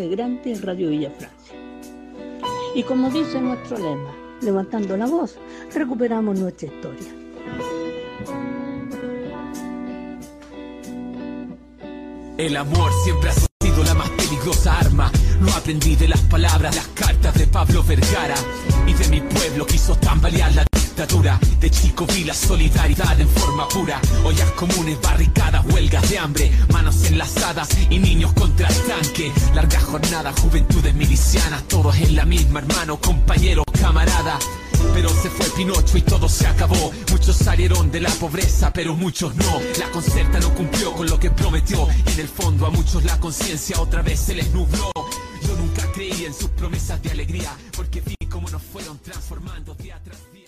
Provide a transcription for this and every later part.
integrante en Radio Villa Francia. Y como dice nuestro lema, levantando la voz, recuperamos nuestra historia. El amor siempre ha sido la más peligrosa arma. Lo aprendí de las palabras, las cartas de Pablo Vergara y de mi pueblo quiso tambalear la dictadura. De chico vi la solidaridad en forma pura. Ollas comunes, barricadas, huelgas de hambre, manos enlazadas y niños contra el tanque. Larga jornada, juventudes milicianas, todos en la misma, hermano, compañero, camarada. Pero se fue Pinocho y todo se acabó. Muchos salieron de la pobreza, pero muchos no. La concerta no cumplió con lo que prometió. Y en el fondo a muchos la conciencia otra vez se les nubló. Yo nunca creí en sus promesas de alegría, porque vi cómo nos fueron transformando día tras día.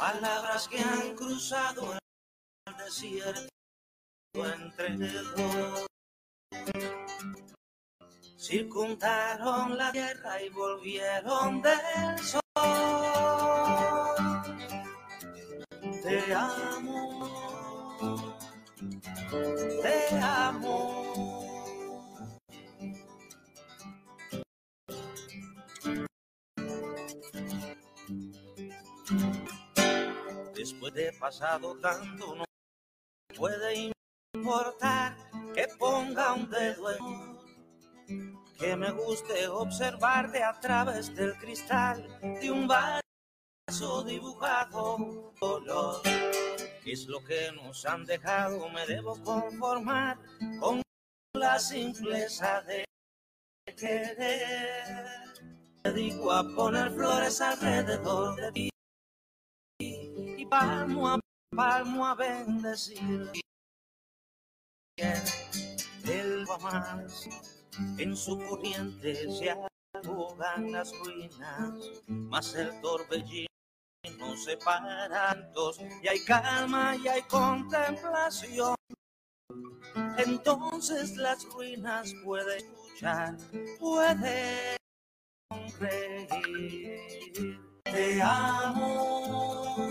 Palabras que han cruzado el desierto entre dos. Circundaron la tierra y volvieron del sol. Te amo, te amo. Después de pasado tanto, no puede importar que ponga un dedo en que me guste observarte a través del cristal de un vaso dibujado color. Es lo que nos han dejado, me debo conformar con la simpleza de querer. Me dedico a poner flores alrededor de ti palmo a palmo a bendecir. El más en su corriente se ahogan las ruinas, mas el torbellino separa dos y hay calma y hay contemplación. Entonces las ruinas puede escuchar, puede sonreír. Te amo.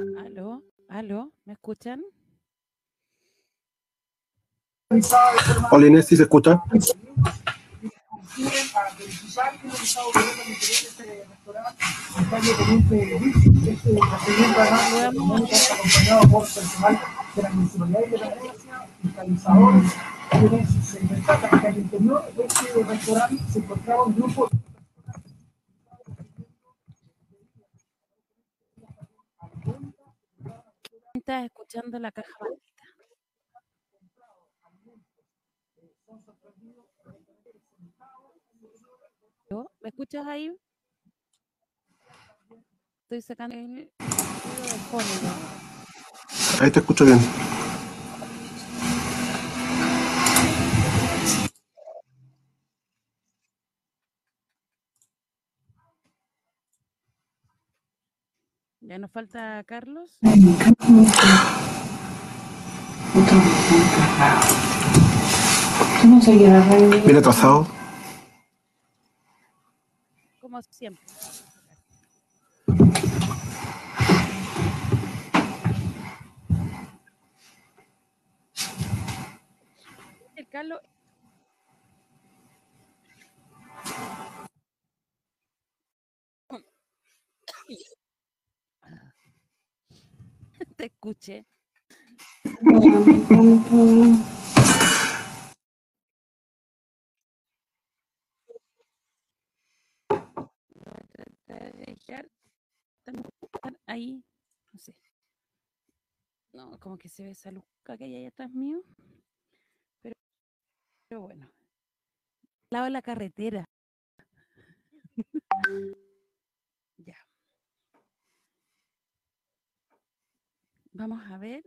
Aló, aló, ¿me escuchan? Hola Inés, ¿sí se escucha? para verificar que el Estado gobierno al interior de este restaurante, en calle Teniente Luis, este procedimiento además económico está acompañado por personal de la municipalidad y de la agencia, fiscalizadores, quienes se destacan que al interior de este restaurante se encontraba un grupo Estás escuchando la caja maldita. ¿Me escuchas ahí? Estoy sacando el ruido del fondo. Ahí te escucho bien. Ya nos falta Carlos. Bien atrasado. Como siempre. El Carlos. Te escuché. tratar de dejar estar ahí, no sé. No, como que se ve esa luz que hay ahí atrás mío. Pero, pero bueno. Al lado de la carretera. ya. Vamos a ver.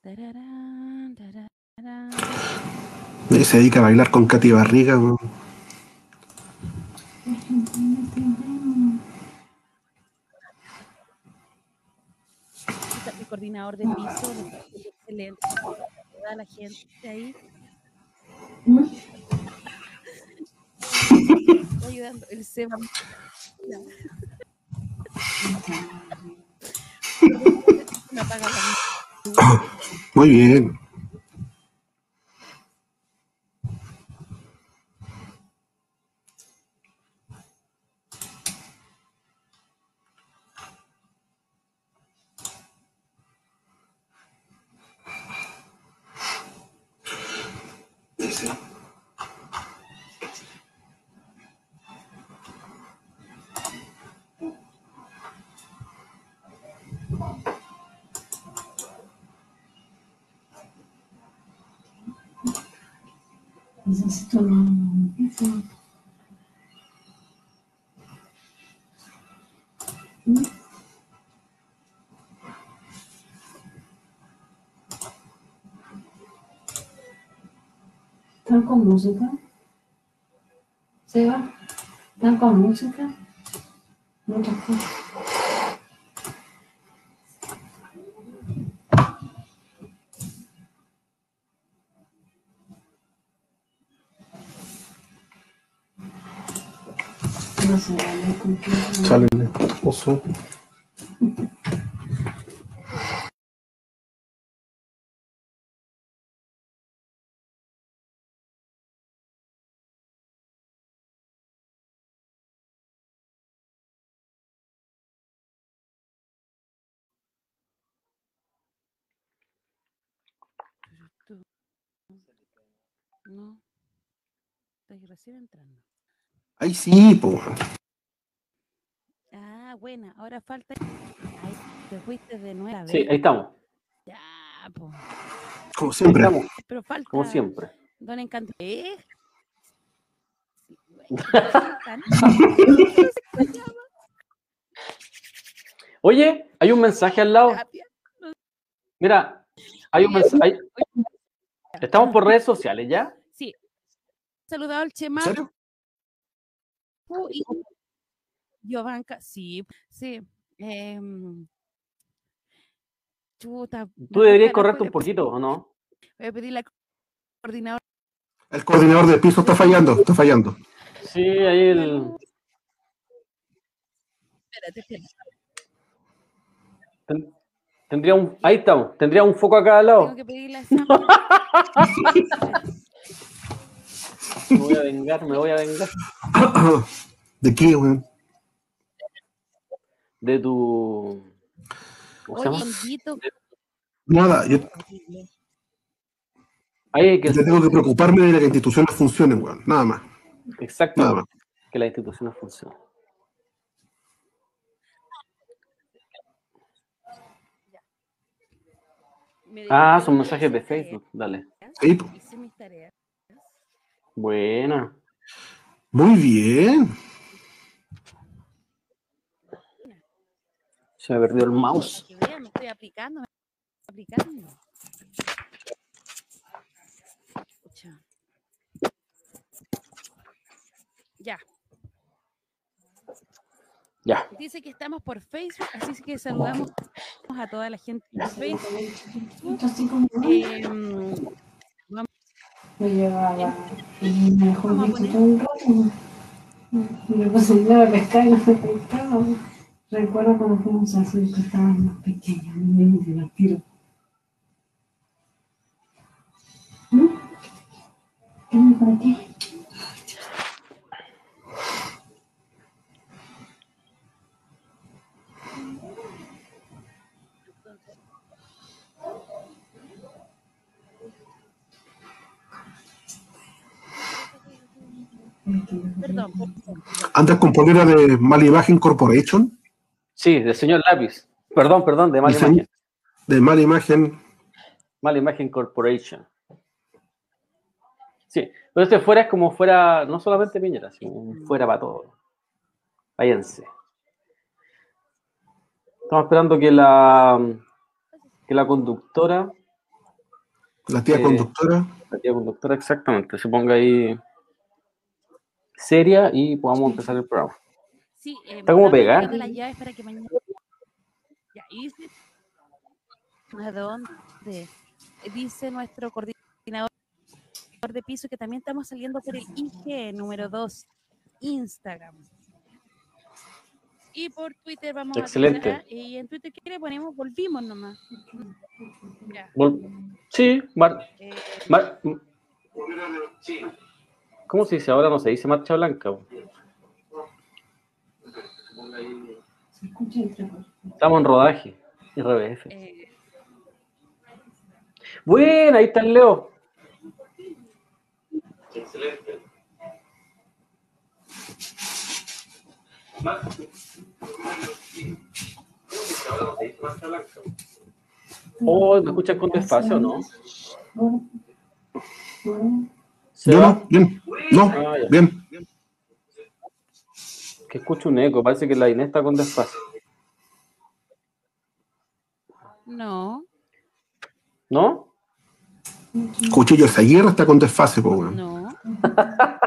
Tararán, tararán. Y se dedica a bailar con Katy Barriga. Está El coordinador de piso, excelente. Toda la gente ahí. Está ayudando. El Seba. Ya. Me apaga la luz. Muy bien. Necesito un... ¿Están con música? ¿Seba? ¿Están con música? No te escucho. No sé, no escucho. Sale el No. Estoy recién entrando. Ahí sí, po. Ah, buena. Ahora falta. Ay, te fuiste de nuevo. Sí, ahí estamos. Ya, po. Como Ahí siempre. estamos, Pero falta. como siempre. Don Encanto. ¿Eh? Oye, hay un mensaje al lado. Mira, hay un mensaje. Estamos por redes sociales, ¿ya? Sí. Saludado al Chema. ¿En serio? y Giovanca. Sí, sí. em, chuta. Tú deberías correrte un poquito, ¿o no? Voy a pedirle al coordinador. El coordinador de piso está fallando, está fallando. Sí, ahí el. Espérate, espérate. ten- Tendría un. Ahí estamos. Tendría un foco acá al lado. Tengo que pedirle a Sam. Me voy a vengar, me voy a vengar. ¿De qué, weón? De tu. ¿Cómo se llama? Nada, yo, horrible. Ahí hay que. yo tengo que preocuparme de que las instituciones funcionen, weón. Nada más. Exacto. Nada más. Que las instituciones funcionen. Ah, son mensajes de Facebook. Dale. Sí, po. Buena. Muy bien. Se me perdió el mouse. Me estoy aplicando, me estoy aplicando. Ya. Ya. Dice que estamos por Facebook, así que saludamos a toda la gente por Facebook. Em, Me llevaba y me dejó visto todo un rato. Me acostumbraba a pescar y no me pescaba. Recuerdo cuando fuimos así, que estábamos más pequeños, muy divertido. ¿Mm? ¿Qué me aquí? Perdón, ¿Andas con polera de Mala Imagen Corporation? Sí, del señor Lápiz. Perdón, perdón, de mala imagen. De Mala Imagen. Mala Imagen Corporation. Sí, pero este fuera es como fuera, no solamente Piñera, sino fuera para todo. Váyanse. Estamos esperando que la que la conductora, La tía Eh, conductora. la tía conductora exactamente, se ponga ahí seria y podamos empezar el programa. Sí, eh, Está como para que mañana. Ya, y dice. ¿A dónde? Dice nuestro coordinador de piso que también estamos saliendo por el IG número 2, Instagram. Y por Twitter vamos Excelente. a Y en Twitter, ¿qué le ponemos? Volvimos nomás. Ya. Vol- Sí, mar- eh, mar- ¿cómo se dice? Ahora no se dice marcha blanca. po. Se escucha entre Estamos en rodaje. RBF. eh, Bueno, ahí está el Leo. Excelente. Oh, me escuchan con despacio, ¿no? Ahora, ahora, ¿Se Yo va? no, bien. No, Ah, bien. Que escucho un eco, parece que la Inés está con despacio. no, ¿No? Cuchillo Zaguirre está con desfase, po, weón. no.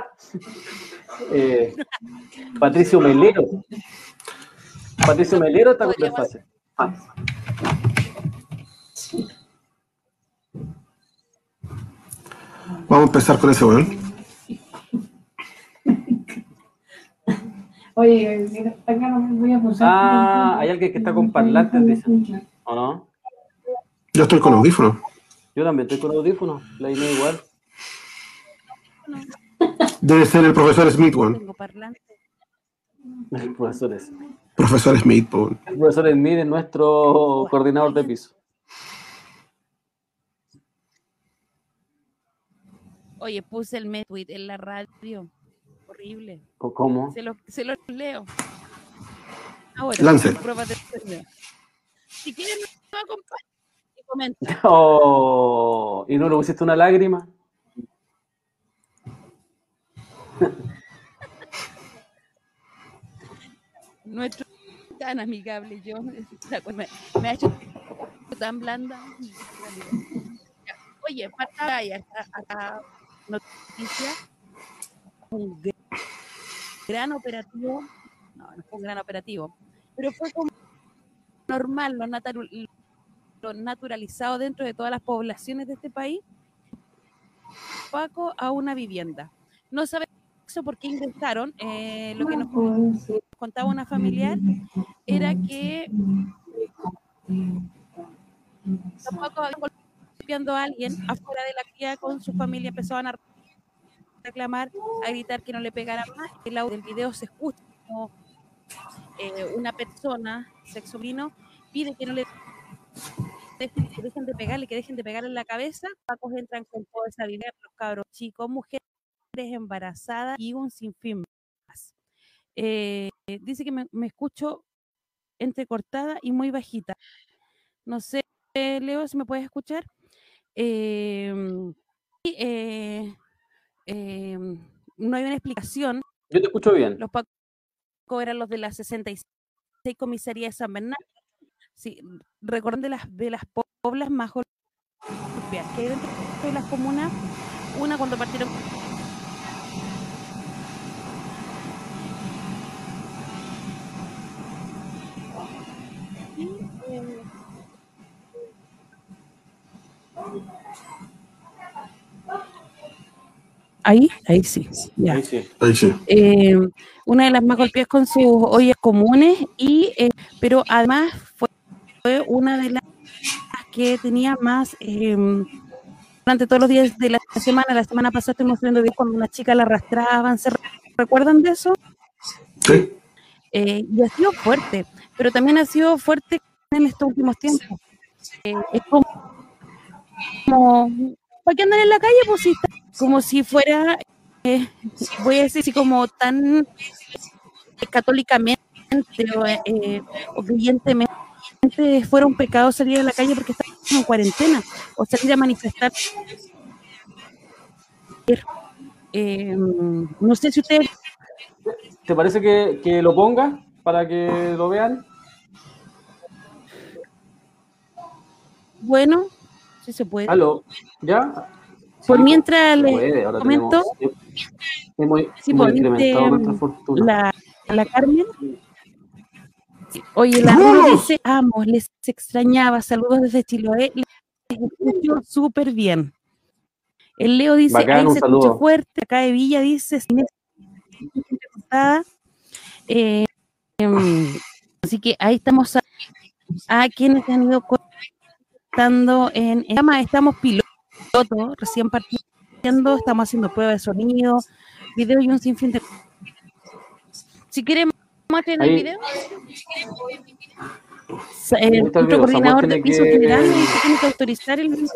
Eh, Patricio Melero. Patricio Melero está con desfase. Vamos a empezar con ese, weón. Oye, acá no me voy a posar. Ah, hay alguien que está con parlantes, dice. ¿O no? Yo estoy con audífonos. Yo también estoy con audífonos. La Inés igual. Debe ser el profesor Smith, weón. Tengo parlante. El profesor es. Profesor Smith, po, weón. El profesor Smith es nuestro coordinador de piso. Oye, puse el me tweet en la radio. Horrible. ¿O ¿Cómo? Se los se los leo. Ahora, Lance. Si quieren, me acompañan y comenta. Oh, ¿Y no le pusiste una lágrima? Nuestro tan amigable yo me, me ha hecho tan blanda. Oye, para ahí, acá, acá noticia. Un gr- gran operativo. No, no fue un gran operativo. Pero fue como normal, lo, nataru- lo naturalizado dentro de todas las poblaciones de este país. Paco a una vivienda. No sabe por qué ingresaron. eh, lo que nos contaba una familiar era que los pacos habían golpeando a alguien afuera de la cría con su familia, empezaban a reclamar, a gritar que no le pegaran más. El audio del video se escucha como eh, una persona, sexo vino, pide que no le dejen, de pegarle, que dejen de pegarle en la cabeza. Pacos entran con toda esa vivienda, los cabros chicos, mujeres embarazadas y un sinfín más. Eh, dice que me, me escucho entrecortada y muy bajita. No sé, Leo, si me puedes escuchar. Eh, y, eh, eh, no hay una explicación. Yo te escucho bien. Los Pacos eran los de la 66 comisaría de San Bernardo. Sí, recuerden de las de las po- poblas más golpeadas que hay dentro de las comunas. Una cuando partieron Ahí, ahí sí. Ya. Ahí sí. Ahí sí. Eh, una de las más golpeadas con sus ollas comunes, y eh, pero además fue, fue una de las que tenía más eh, durante todos los días de la semana. La semana pasada estuvimos viendo cuando una chica la arrastraban. ¿Se re- recuerdan de eso? Sí. Eh, y ha sido fuerte, pero también ha sido fuerte en estos últimos tiempos. Eh, es como, como, ¿para qué andar en la calle? Pues si está- como si fuera, eh, voy a decir así como tan eh, católicamente o, eh, o creyentemente fuera un pecado salir a la calle porque estamos en cuarentena o salir a manifestar. Eh, no sé si ustedes ¿Te parece que, que lo ponga para que lo vean? bueno, sí se puede. ¿Aló? ¿Ya? Por Sí, mientras puede, ahora comento, tenemos- hemos, Sí, hemos incrementado nuestra fortuna. la, la Carmen. Oye, la Rulo dice, amo, les extrañaba, saludos desde Chiloé, les escucho súper bien. El Leo dice, Bacán, ahí se escucha fuerte, acá de Villa dice. Eh, em, así que ahí estamos a, a quienes han ido contando en, en llama, estamos pilotos, recién partiendo, estamos haciendo pruebas de sonido, video y un sinfín de si quieren muestren el video. Nuestro video, coordinador de piso que- general tiene que autorizar el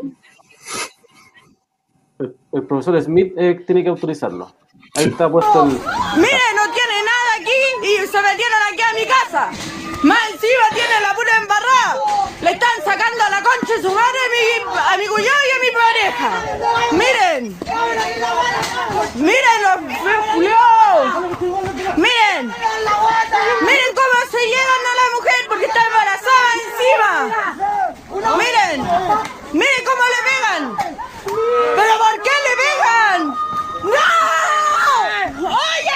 El, el profesor Smith eh, tiene que autorizarlo. Ahí está puesto el. Mire, no tiene nada aquí y se metieron aquí a mi casa. Más encima tiene la pura embarrada. Le están sacando a la concha de su madre a mi, a mi cuñado y a mi pareja. Miren. Miren los culiados. Miren. Miren cómo se llevan a la mujer porque está embarazada encima. Miren. Miren cómo le pegan. ¿Pero por qué le pegan? ¡No! ¡Oye!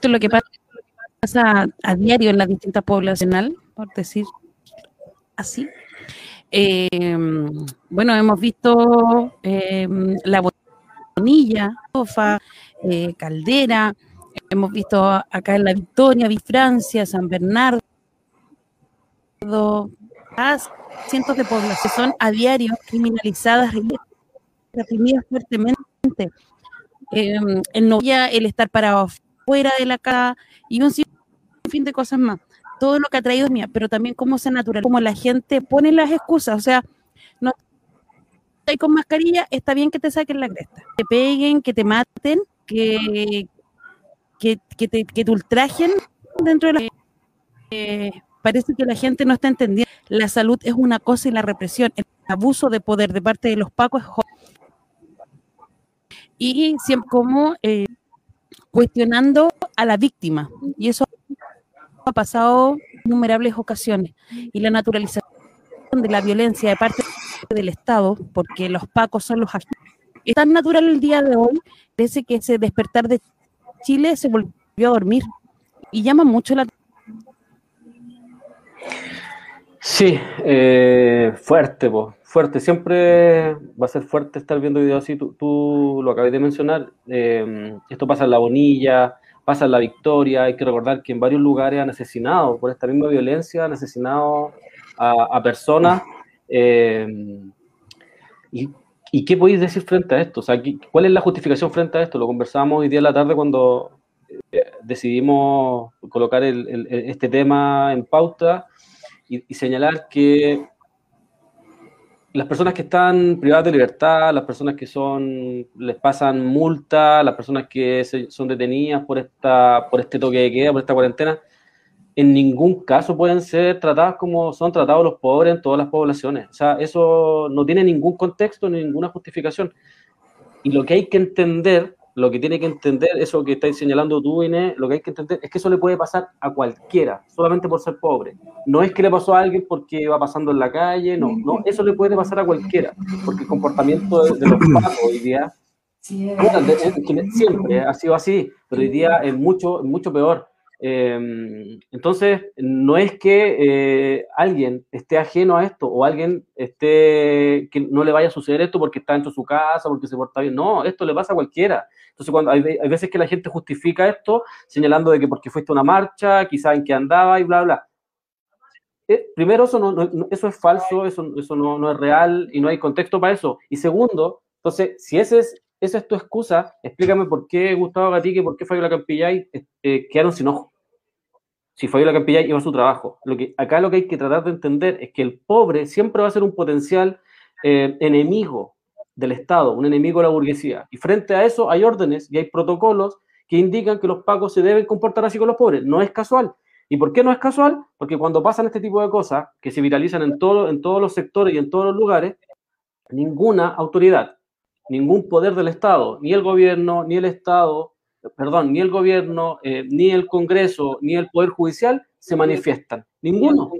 Esto es lo que pasa a diario en las distintas poblacional, por decir así. Eh, bueno, hemos visto eh, la bonilla, sofa, eh, caldera, hemos visto acá en la Victoria, Francia, San Bernardo, a cientos de poblaciones que son a diario criminalizadas, reprimidas fuertemente. Eh, el no el estar parado fuera de la casa y un sinfín de cosas más. Todo lo que ha traído es mía, pero también cómo se natural, cómo la gente pone las excusas, o sea, no hay con mascarilla, está bien que te saquen la cresta, te peguen, que te maten, que, que, que te ultrajen dentro de la... Eh, parece que la gente no está entendiendo. La salud es una cosa y la represión, el abuso de poder de parte de los pacos es y siempre como eh, cuestionando a la víctima. Y eso ha pasado en innumerables ocasiones. Y la naturalización de la violencia de parte del Estado, porque los pacos son los agentes, es tan natural el día de hoy, parece que ese despertar de Chile se volvió a dormir y llama mucho la Sí, eh, fuerte, fuerte. Siempre va a ser fuerte estar viendo videos así. Tú, lo acabas de mencionar. eh, esto pasa en La Bonilla, pasa en La Victoria. Hay que recordar que en varios lugares han asesinado, por esta misma violencia, han asesinado a, personas. eh, y, ¿Y qué podéis decir frente a esto? O sea, ¿qué- ¿cuál es la justificación frente a esto? Lo conversábamos hoy día en la tarde cuando eh, decidimos colocar el- este tema en pauta y, señalar que las personas que están privadas de libertad, las personas que son les pasan multa, las personas que se- son detenidas por esta por este toque de queda, por esta cuarentena, en ningún caso pueden ser tratadas como son tratados los pobres en todas las poblaciones. O sea, eso no tiene ningún contexto ni ninguna justificación. Y lo que hay que entender, lo que tiene que entender, eso que estáis señalando tú, Inés, lo que hay que entender es que eso le puede pasar a cualquiera, solamente por ser pobre. No es que le pasó a alguien porque va pasando en la calle, no, no, eso le puede pasar a cualquiera, porque el comportamiento de, de los pacos hoy día, siempre ha sido así, pero hoy día es mucho, mucho peor. Eh, entonces, no es que eh, alguien esté ajeno a esto o alguien esté que no le vaya a suceder esto porque está dentro de su casa, porque se porta bien. No, esto le pasa a cualquiera. Entonces, cuando hay, hay veces que la gente justifica esto señalando de que porque fuiste a una marcha, quizás en que andaba y bla, bla. Eh, primero, eso, no, eso es falso, eso, eso no, no es real y no hay contexto para eso. Y segundo, entonces, si ese es, esa es tu excusa, explícame por qué Gustavo Gatique, por qué Fabiola Campillay eh, eh, quedaron sin ojo. Si Fabiola Campillay iba a su trabajo. Lo que, acá lo que hay que tratar de entender es que el pobre siempre va a ser un potencial eh, enemigo del Estado, un enemigo de la burguesía. Y frente a eso hay órdenes y hay protocolos que indican que los pagos se deben comportar así con los pobres. No es casual. ¿Y por qué no es casual? Porque cuando pasan este tipo de cosas, que se viralizan en, todo, en todos los sectores y en todos los lugares, ninguna autoridad, ningún poder del Estado, ni el gobierno, ni el Estado, perdón, ni el gobierno, eh, ni el Congreso, ni el Poder Judicial se manifiestan. Ninguno,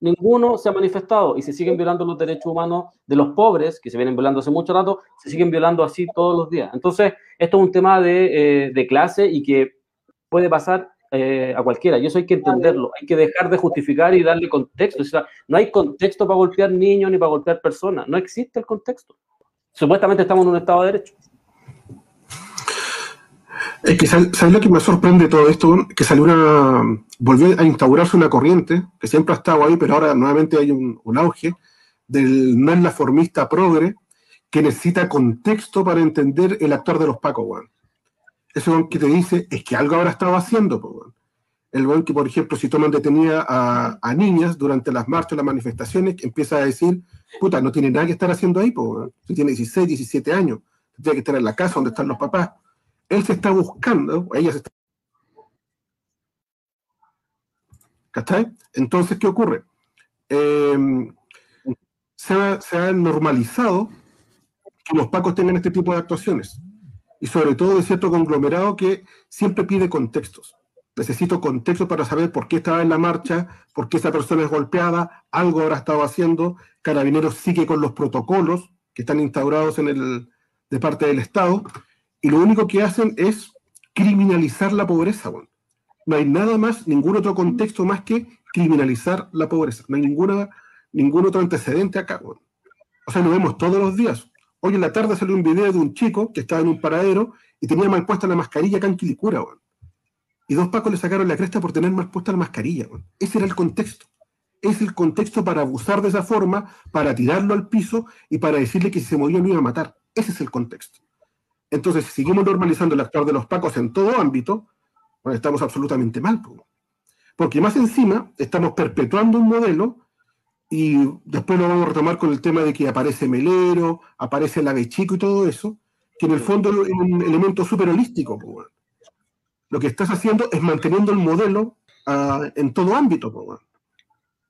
ninguno se ha manifestado y se siguen violando los derechos humanos de los pobres, que se vienen violando hace mucho rato, se siguen violando así todos los días. Entonces, esto es un tema de, eh, de clase y que puede pasar eh, a cualquiera, y eso hay que entenderlo, hay que dejar de justificar y darle contexto. O sea, no hay contexto para golpear niños ni para golpear personas, no existe el contexto. Supuestamente estamos en un Estado de Derecho. Es que, ¿sabes lo que me sorprende de todo esto? Que salió una. volvió a instaurarse una corriente que siempre ha estado ahí, pero ahora nuevamente hay un, auge del no es la formista progre que necesita contexto para entender el actor de los Pacos, weón. Weón que te dice es que algo habrá estado haciendo, weón. El weón que, por ejemplo, si toman detenida a, niñas durante las marchas, las manifestaciones, empieza a decir, puta, no tiene nada que estar haciendo ahí, weón. Si tiene 16, 17 años, tiene que estar en la casa donde están los papás él se está buscando, ella se está. ¿Cachai? Entonces, ¿qué ocurre? Se, ha, se ha normalizado que los pacos tengan este tipo de actuaciones. Y sobre todo de cierto conglomerado que siempre pide contextos. Necesito contexto para saber por qué estaba en la marcha, por qué esa persona es golpeada, algo habrá estado haciendo. Carabineros sigue con los protocolos que están instaurados en el, de parte del Estado y lo único que hacen es criminalizar la pobreza. weón. No hay nada más, ningún otro contexto más que criminalizar la pobreza. No hay ninguna, ningún otro antecedente acá. weón. O sea, lo vemos todos los días. Hoy en la tarde salió un video de un chico que estaba en un paradero y tenía mal puesta la mascarilla acá en weón. Y dos pacos le sacaron la cresta por tener mal puesta la mascarilla. Ese era el contexto. Es el contexto para abusar de esa forma, para tirarlo al piso y para decirle que si se moría lo iba a matar. Ese es el contexto. Entonces, si seguimos normalizando el actuar de los pacos en todo ámbito, estamos absolutamente mal. po. Porque más encima, estamos perpetuando un modelo y después lo vamos a retomar con el tema de que aparece Melero, aparece el ave chico y todo eso, que en el fondo es un elemento súper holístico. Lo que estás haciendo es manteniendo el modelo ah, en todo ámbito. weón.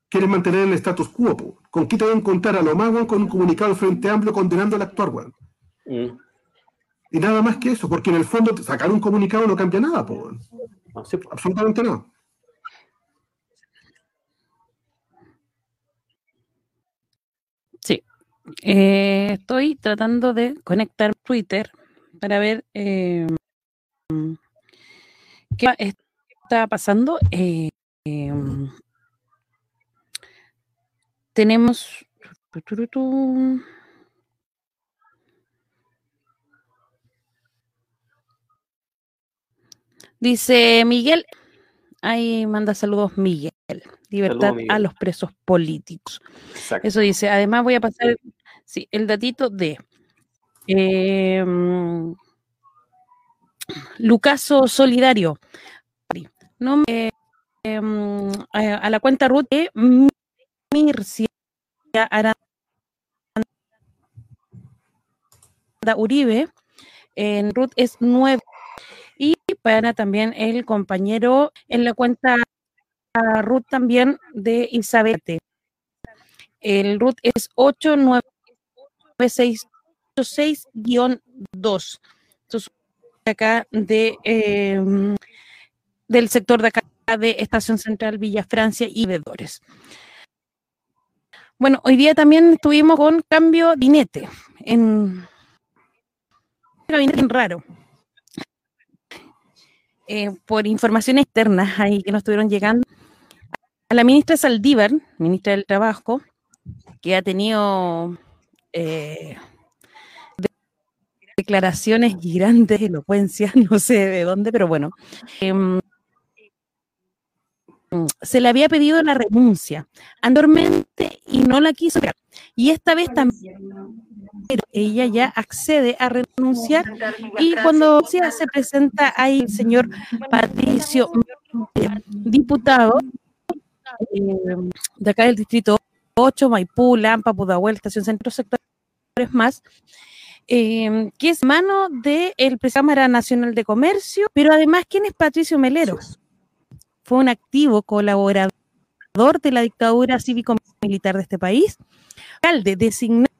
Quieres mantener el status quo. ¿Con qué te van a encontrar a lo más con un comunicado Frente Amplio condenando al actuar? Mm. Y nada más que eso, porque en el fondo sacar un comunicado no cambia nada, po, weón. No, sí, po. absolutamente nada. Eh, estoy tratando de conectar Twitter para ver eh, qué está pasando. Eh, em, tenemos. Dice Miguel, ahí manda saludos Miguel. Libertad Miguel. a los presos políticos. Exacto. Eso dice. Además voy a pasar sí, el datito de em, Lucaso Solidario. No me- em, a, la cuenta RUT de Mircia Aranda Uribe. En RUT es 9. Y para también el compañero en la cuenta RUT también de Isabel. El RUT es 899686-2. Esto es acá de eh, del sector de acá de Estación Central Villa Francia y Vedores. Bueno, hoy día también estuvimos con cambio de gabinete en raro. Eh, por informaciones externas ahí que nos estuvieron llegando, a la ministra Saldívar, ministra del Trabajo, que ha tenido eh, de- declaraciones y grandes elocuencias, no sé de dónde, pero bueno, em, se le había pedido la renuncia anteriormente y no la quiso. Y esta vez también ella ya accede a renunciar y cuando se, se presenta ahí el señor Patricio diputado eh, de acá del distrito 8, Maipú, Lampa, Pudahuel, Estación Centro, sectores más, eh, que es mano del de Cámara Nacional de Comercio, pero además, ¿quién es Patricio Melero? Fue un activo colaborador de la dictadura cívico-militar de este país, alcalde designado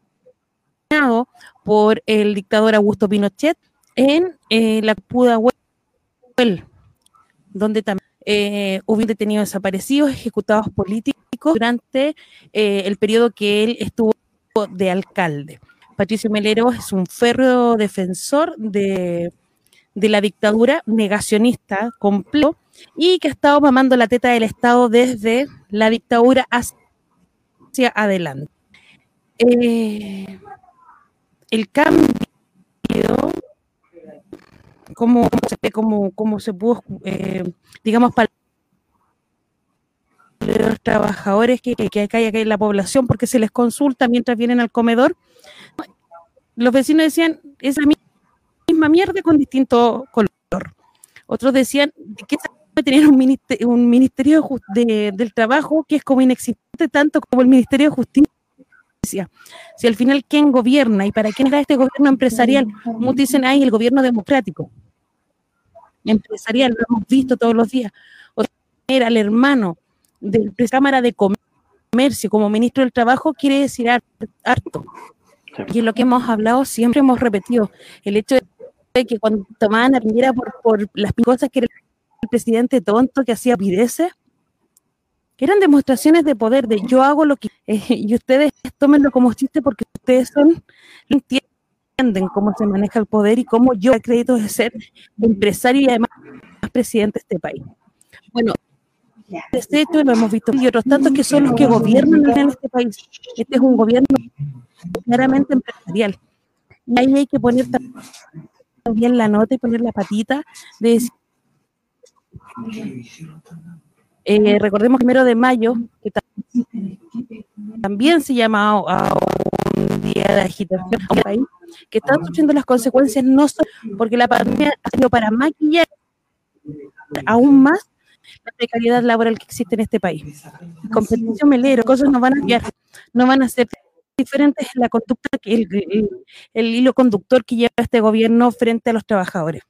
por el dictador Augusto Pinochet en eh, la Pudahuel, donde también eh, hubo detenidos desaparecidos, ejecutados políticos durante eh, el periodo que él estuvo de alcalde. Patricio Melero es un férreo defensor de, la dictadura negacionista completo y que ha estado mamando la teta del Estado desde la dictadura hacia adelante. Eh, el cambio, se, cómo, cómo se pudo, eh, digamos, para los trabajadores que, que, hay acá en la población, porque se les consulta mientras vienen al comedor. Los vecinos decían, es la misma mierda con distinto color. Otros decían, ¿qué sabe tener un ministerio, un ministerio de, del trabajo que es como inexistente tanto como el Ministerio de Justicia? Si al final, ¿quién gobierna y para quién era este gobierno empresarial? Muchos dicen, ay, el gobierno democrático. Empresarial, lo hemos visto todos los días. O era el hermano de la Cámara de Comercio como ministro del Trabajo, quiere decir harto. Y es lo que hemos hablado, siempre hemos repetido. El hecho de que cuando tomaban a por, por las cosas que era el presidente tonto que hacía pideces, que eran demostraciones de poder, de yo hago lo que... Eh, y ustedes tómenlo como chiste porque ustedes son, entienden cómo se maneja el poder y cómo yo acredito de ser empresario y además presidente de este país. Bueno, este hecho lo hemos visto y otros tantos que son los que gobiernan en este país. Este es un gobierno claramente empresarial. Y ahí hay que poner también la nota y poner la patita de decir, eh, recordemos primero de mayo, que también se llama a, a un día de agitación en el país, que están sufriendo las consecuencias no solo porque la pandemia ha sido para maquillar aún más la precariedad laboral que existe en este país. Competición melero, cosas no van a cambiar, no van a ser diferentes en la conducta, el, el hilo conductor que lleva este gobierno frente a los trabajadores.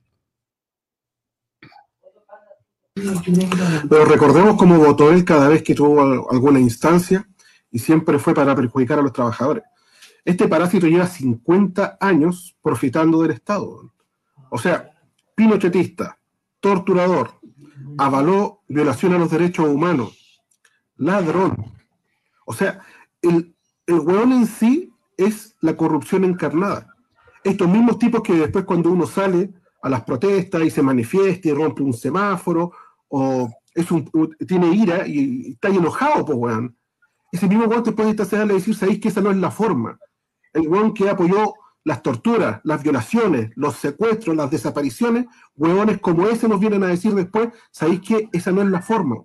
Pero recordemos cómo votó él cada vez que tuvo alguna instancia y siempre fue para perjudicar a los trabajadores. Este parásito lleva 50 años profitando del Estado. O sea, pinochetista, torturador, avaló violación a los derechos humanos, ladrón. O sea, el, el hueón en sí es la corrupción encarnada. Estos mismos tipos que después cuando uno sale a las protestas y se manifiesta y rompe un semáforo o tiene ira y, está enojado, pues weón. Ese mismo weón te puede estar decir, sabéis que esa no es la forma. El weón que apoyó las torturas, las violaciones, los secuestros, las desapariciones, huevones como ese nos vienen a decir después, sabéis que esa no es la forma.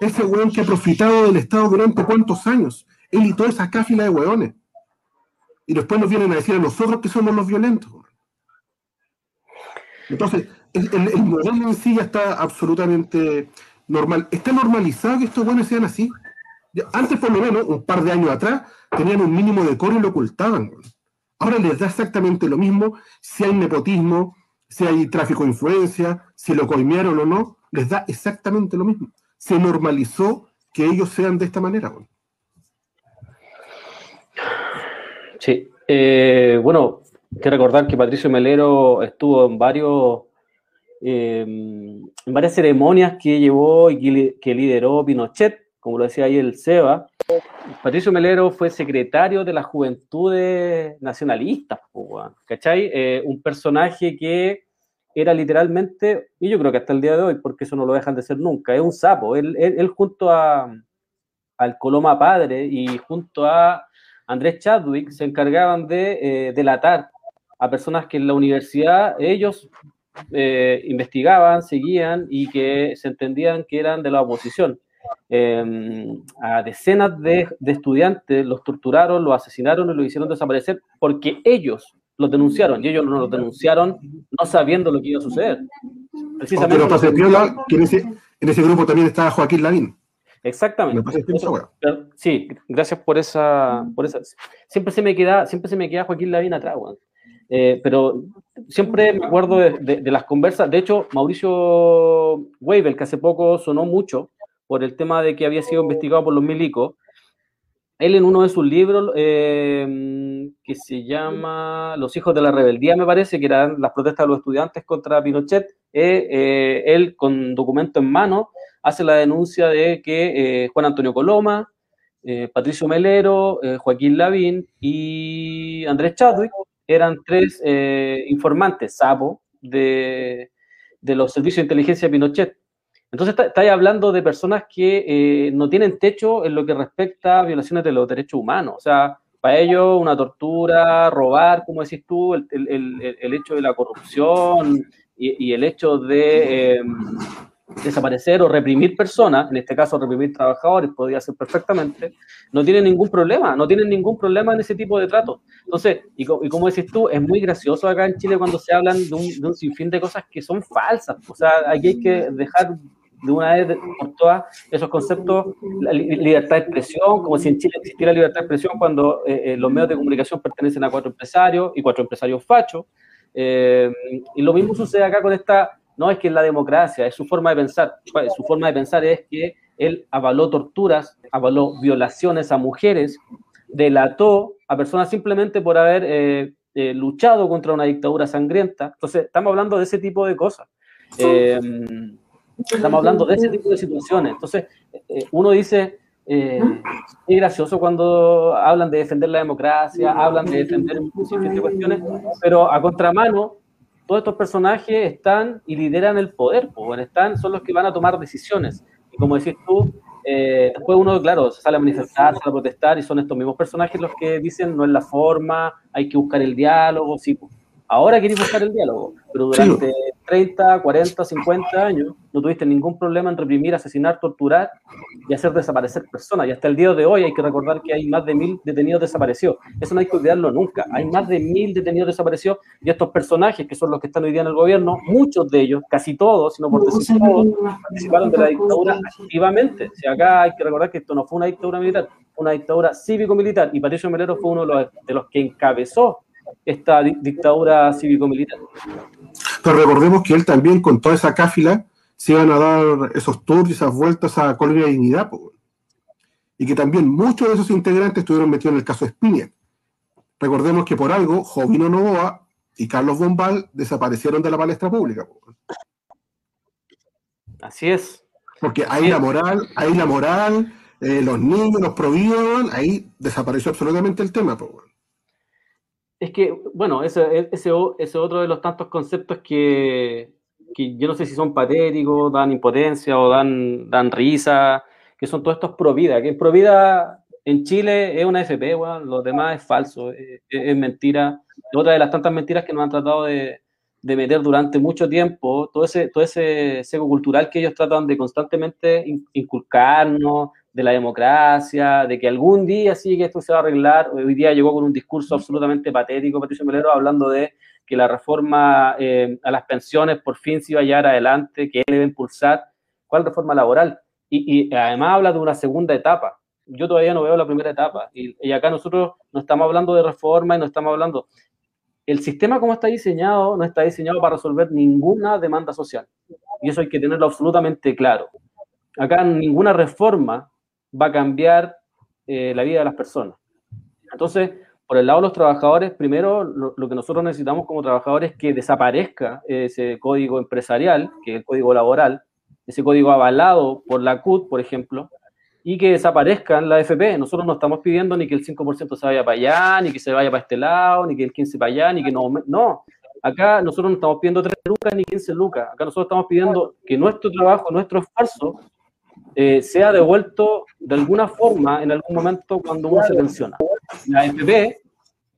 Ese weón que ha profitado del Estado durante cuántos años, él y toda esa cáfila de hueones. Y después nos vienen a decir a nosotros que somos los violentos. Entonces, el, el, el modelo en sí ya está absolutamente normal. Está normalizado que estos buenos sean así. Antes, por lo menos, un par de años atrás, tenían un mínimo de coro y lo ocultaban. Ahora les da exactamente lo mismo si hay nepotismo, si hay tráfico de influencia, si lo coimearon o no, les da exactamente lo mismo. Se normalizó que ellos sean de esta manera. Sí. Eh, bueno, hay que recordar que Patricio Melero estuvo en varios eh, en varias ceremonias que llevó y que, li- que lideró Pinochet, como lo decía ahí el SEBA. Patricio Melero fue secretario de las Juventudes Nacionalistas, ¿cachai? Eh, un personaje que era literalmente, y yo creo que hasta el día de hoy, porque eso no lo dejan de ser nunca, es un sapo. Él, él- él junto a, al Coloma Padre y junto a Andrés Chadwick se encargaban de eh, delatar a personas que en la universidad ellos eh, investigaban, seguían y que se entendían que eran de la oposición. Eh, a decenas de, de estudiantes los torturaron, los asesinaron y los hicieron desaparecer porque ellos los denunciaron y ellos no los denunciaron no sabiendo lo que iba a suceder. Precisamente Pero pase piola, que en ese, en ese grupo también estaba Joaquín Lavín. Exactamente. Sí, gracias por esa, por esa. Siempre se me queda, siempre se me queda Joaquín Lavín atrás, weón. Eh, pero siempre me acuerdo de, las conversas. De hecho, Mauricio Weibel, que hace poco sonó mucho por el tema de que había sido investigado por los milicos, él en uno de sus libros, eh, que se llama Los hijos de la rebeldía, me parece, que eran las protestas de los estudiantes contra Pinochet, eh, eh, él con documento en mano hace la denuncia de que Juan Antonio Coloma, Patricio Melero, Joaquín Lavín y Andrés Chadwick eran tres eh, informantes, sapo, de, de los servicios de inteligencia de Pinochet. Entonces está- estáis hablando de personas que eh, no tienen techo en lo que respecta a violaciones de los derechos humanos. O sea, para ellos una tortura, robar, como decís tú, el, el- el- hecho de la corrupción y, y el hecho de eh, desaparecer o reprimir personas, en este caso reprimir trabajadores, podría ser perfectamente, no tienen ningún problema, no tienen ningún problema en ese tipo de trato. Entonces, y, co- y como decís tú, es muy gracioso acá en Chile cuando se hablan de un, sinfín de cosas que son falsas. O sea, aquí hay que dejar de una vez por todas esos conceptos, la li- libertad de expresión, como si en Chile existiera libertad de expresión cuando eh, eh, los medios de comunicación pertenecen a cuatro empresarios y cuatro empresarios fachos. Eh, y lo mismo sucede acá con esta, no es que es la democracia, es su forma de pensar. Su forma de pensar es que él avaló torturas, avaló violaciones a mujeres, delató a personas simplemente por haber eh, eh, luchado contra una dictadura sangrienta. Entonces, estamos hablando de ese tipo de cosas. Eh, estamos hablando de ese tipo de situaciones. Entonces, eh, uno dice, eh, es gracioso cuando hablan de defender la democracia, hablan de defender sinfín de cuestiones, pero a contramano, todos estos personajes están y lideran el poder, pues, están, son los que van a tomar decisiones. Y como decís tú, eh, después uno, claro, sale a manifestar, sale a protestar y son estos mismos personajes los que dicen no es la forma, hay que buscar el diálogo, sí. pues. Ahora queréis buscar el diálogo, pero Sí. durante 30, 40, 50 años no tuviste ningún problema en reprimir, asesinar, torturar y hacer desaparecer personas. Y hasta el día de hoy hay que recordar que hay más de mil detenidos desaparecidos. Eso no hay que olvidarlo nunca. Hay más de mil detenidos desaparecidos y estos personajes, que son los que están hoy día en el gobierno, muchos de ellos, casi todos, si no por decir todos, participaron de la dictadura activamente. Si acá hay que recordar que esto no fue una dictadura militar, fue una dictadura cívico-militar y Patricio Melero fue uno de los, de los que encabezó esta di- dictadura cívico-militar. Pero recordemos que él también, con toda esa cáfila, se iban a dar esos tours y esas vueltas a Colonia de Dignidad. po. Y que también muchos de esos integrantes estuvieron metidos en el caso Espinia. Recordemos que por algo, Jovino Novoa y Carlos Bombal desaparecieron de la palestra pública. po. Así es. Porque ahí la moral, ahí la moral, eh, los niños, los prohibían, ahí desapareció absolutamente el tema. Pues, weón. Es que, bueno, ese, ese, ese otro de los tantos conceptos que, que yo no sé si son patéticos, dan impotencia o dan, dan risa, que son todos estos pro vida, que pro vida en Chile es una FP, weón, lo demás es falso, es, mentira. Otra de las tantas mentiras que nos han tratado de, de meter durante mucho tiempo, todo ese, todo ese seco cultural que ellos tratan de constantemente in- inculcarnos, de la democracia, de que algún día sí que esto se va a arreglar. Hoy día llegó con un discurso absolutamente patético, Patricio Melero, hablando de que la reforma eh, a las pensiones por fin se iba a llevar adelante, que él debe impulsar. ¿Cuál reforma laboral? Y, y además habla de una segunda etapa. Yo todavía no veo la primera etapa. Y, y acá nosotros no estamos hablando de reforma y no estamos hablando. El sistema como está diseñado no está diseñado para resolver ninguna demanda social. Y eso hay que tenerlo absolutamente claro. Acá ninguna reforma va a cambiar eh, la vida de las personas. Entonces, por el lado de los trabajadores, primero lo, que nosotros necesitamos como trabajadores es que desaparezca ese código empresarial, que es el código laboral, ese código avalado por la CUT, por ejemplo, y que desaparezcan la FP. Nosotros no estamos pidiendo ni que el 5% se vaya para allá, ni que se vaya para este lado, ni que el 15% para allá, ni que no. No, acá nosotros no estamos pidiendo 3 lucas ni 15 lucas. Acá nosotros estamos pidiendo que nuestro trabajo, nuestro esfuerzo, eh, sea devuelto de alguna forma en algún momento cuando uno se pensiona. La FP,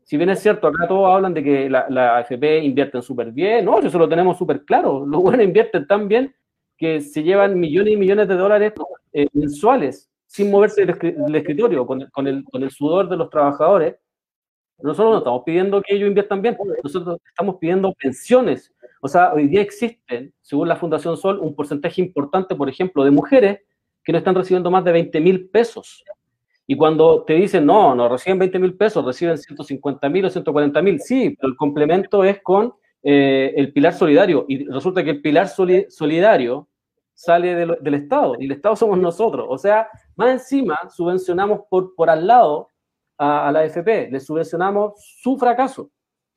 si bien es cierto, acá todos hablan de que la, la AFP invierten súper bien, no, eso lo tenemos súper claro. Los buenos invierten tan bien que se llevan millones y millones de dólares eh, mensuales sin moverse del escritorio, con el, con, el, con el sudor de los trabajadores. Nosotros no estamos pidiendo que ellos inviertan bien, nosotros estamos pidiendo pensiones. O sea, hoy día existen, según la Fundación Sol, un porcentaje importante, por ejemplo, de mujeres que no están recibiendo más de 20 mil pesos. Y cuando te dicen, no, no reciben 20 mil pesos, reciben 150 mil o 140 mil, sí, pero el complemento es con eh, el pilar solidario. Y resulta que el pilar soli- solidario sale del Estado, y el Estado somos nosotros. O sea, más encima subvencionamos por, por al lado a, a la AFP, le subvencionamos su fracaso.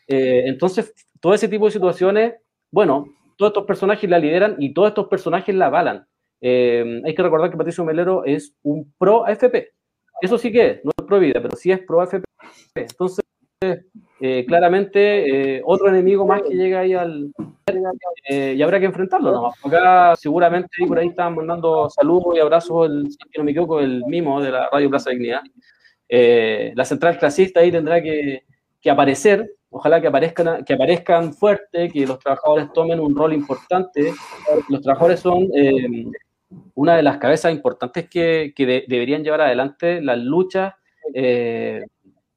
Eh, entonces, todo ese tipo de situaciones, bueno, todos estos personajes la lideran y todos estos personajes la avalan. Eh, hay que recordar que Patricio Melero es un pro AFP. Eso sí que es, no es pro vida, pero sí es pro AFP. Entonces, eh, claramente, eh, otro enemigo más que llega ahí al. eh, y habrá que enfrentarlo. ¿no? Acá, seguramente, por ahí están mandando saludos y abrazos, el, si no me equivoco, el mimo de la Radio Plaza Dignidad. La central clasista ahí tendrá que, aparecer. Ojalá que aparezcan, que aparezcan fuerte, que los trabajadores tomen un rol importante. Los trabajadores son una de las cabezas importantes que, que de- deberían llevar adelante las luchas eh,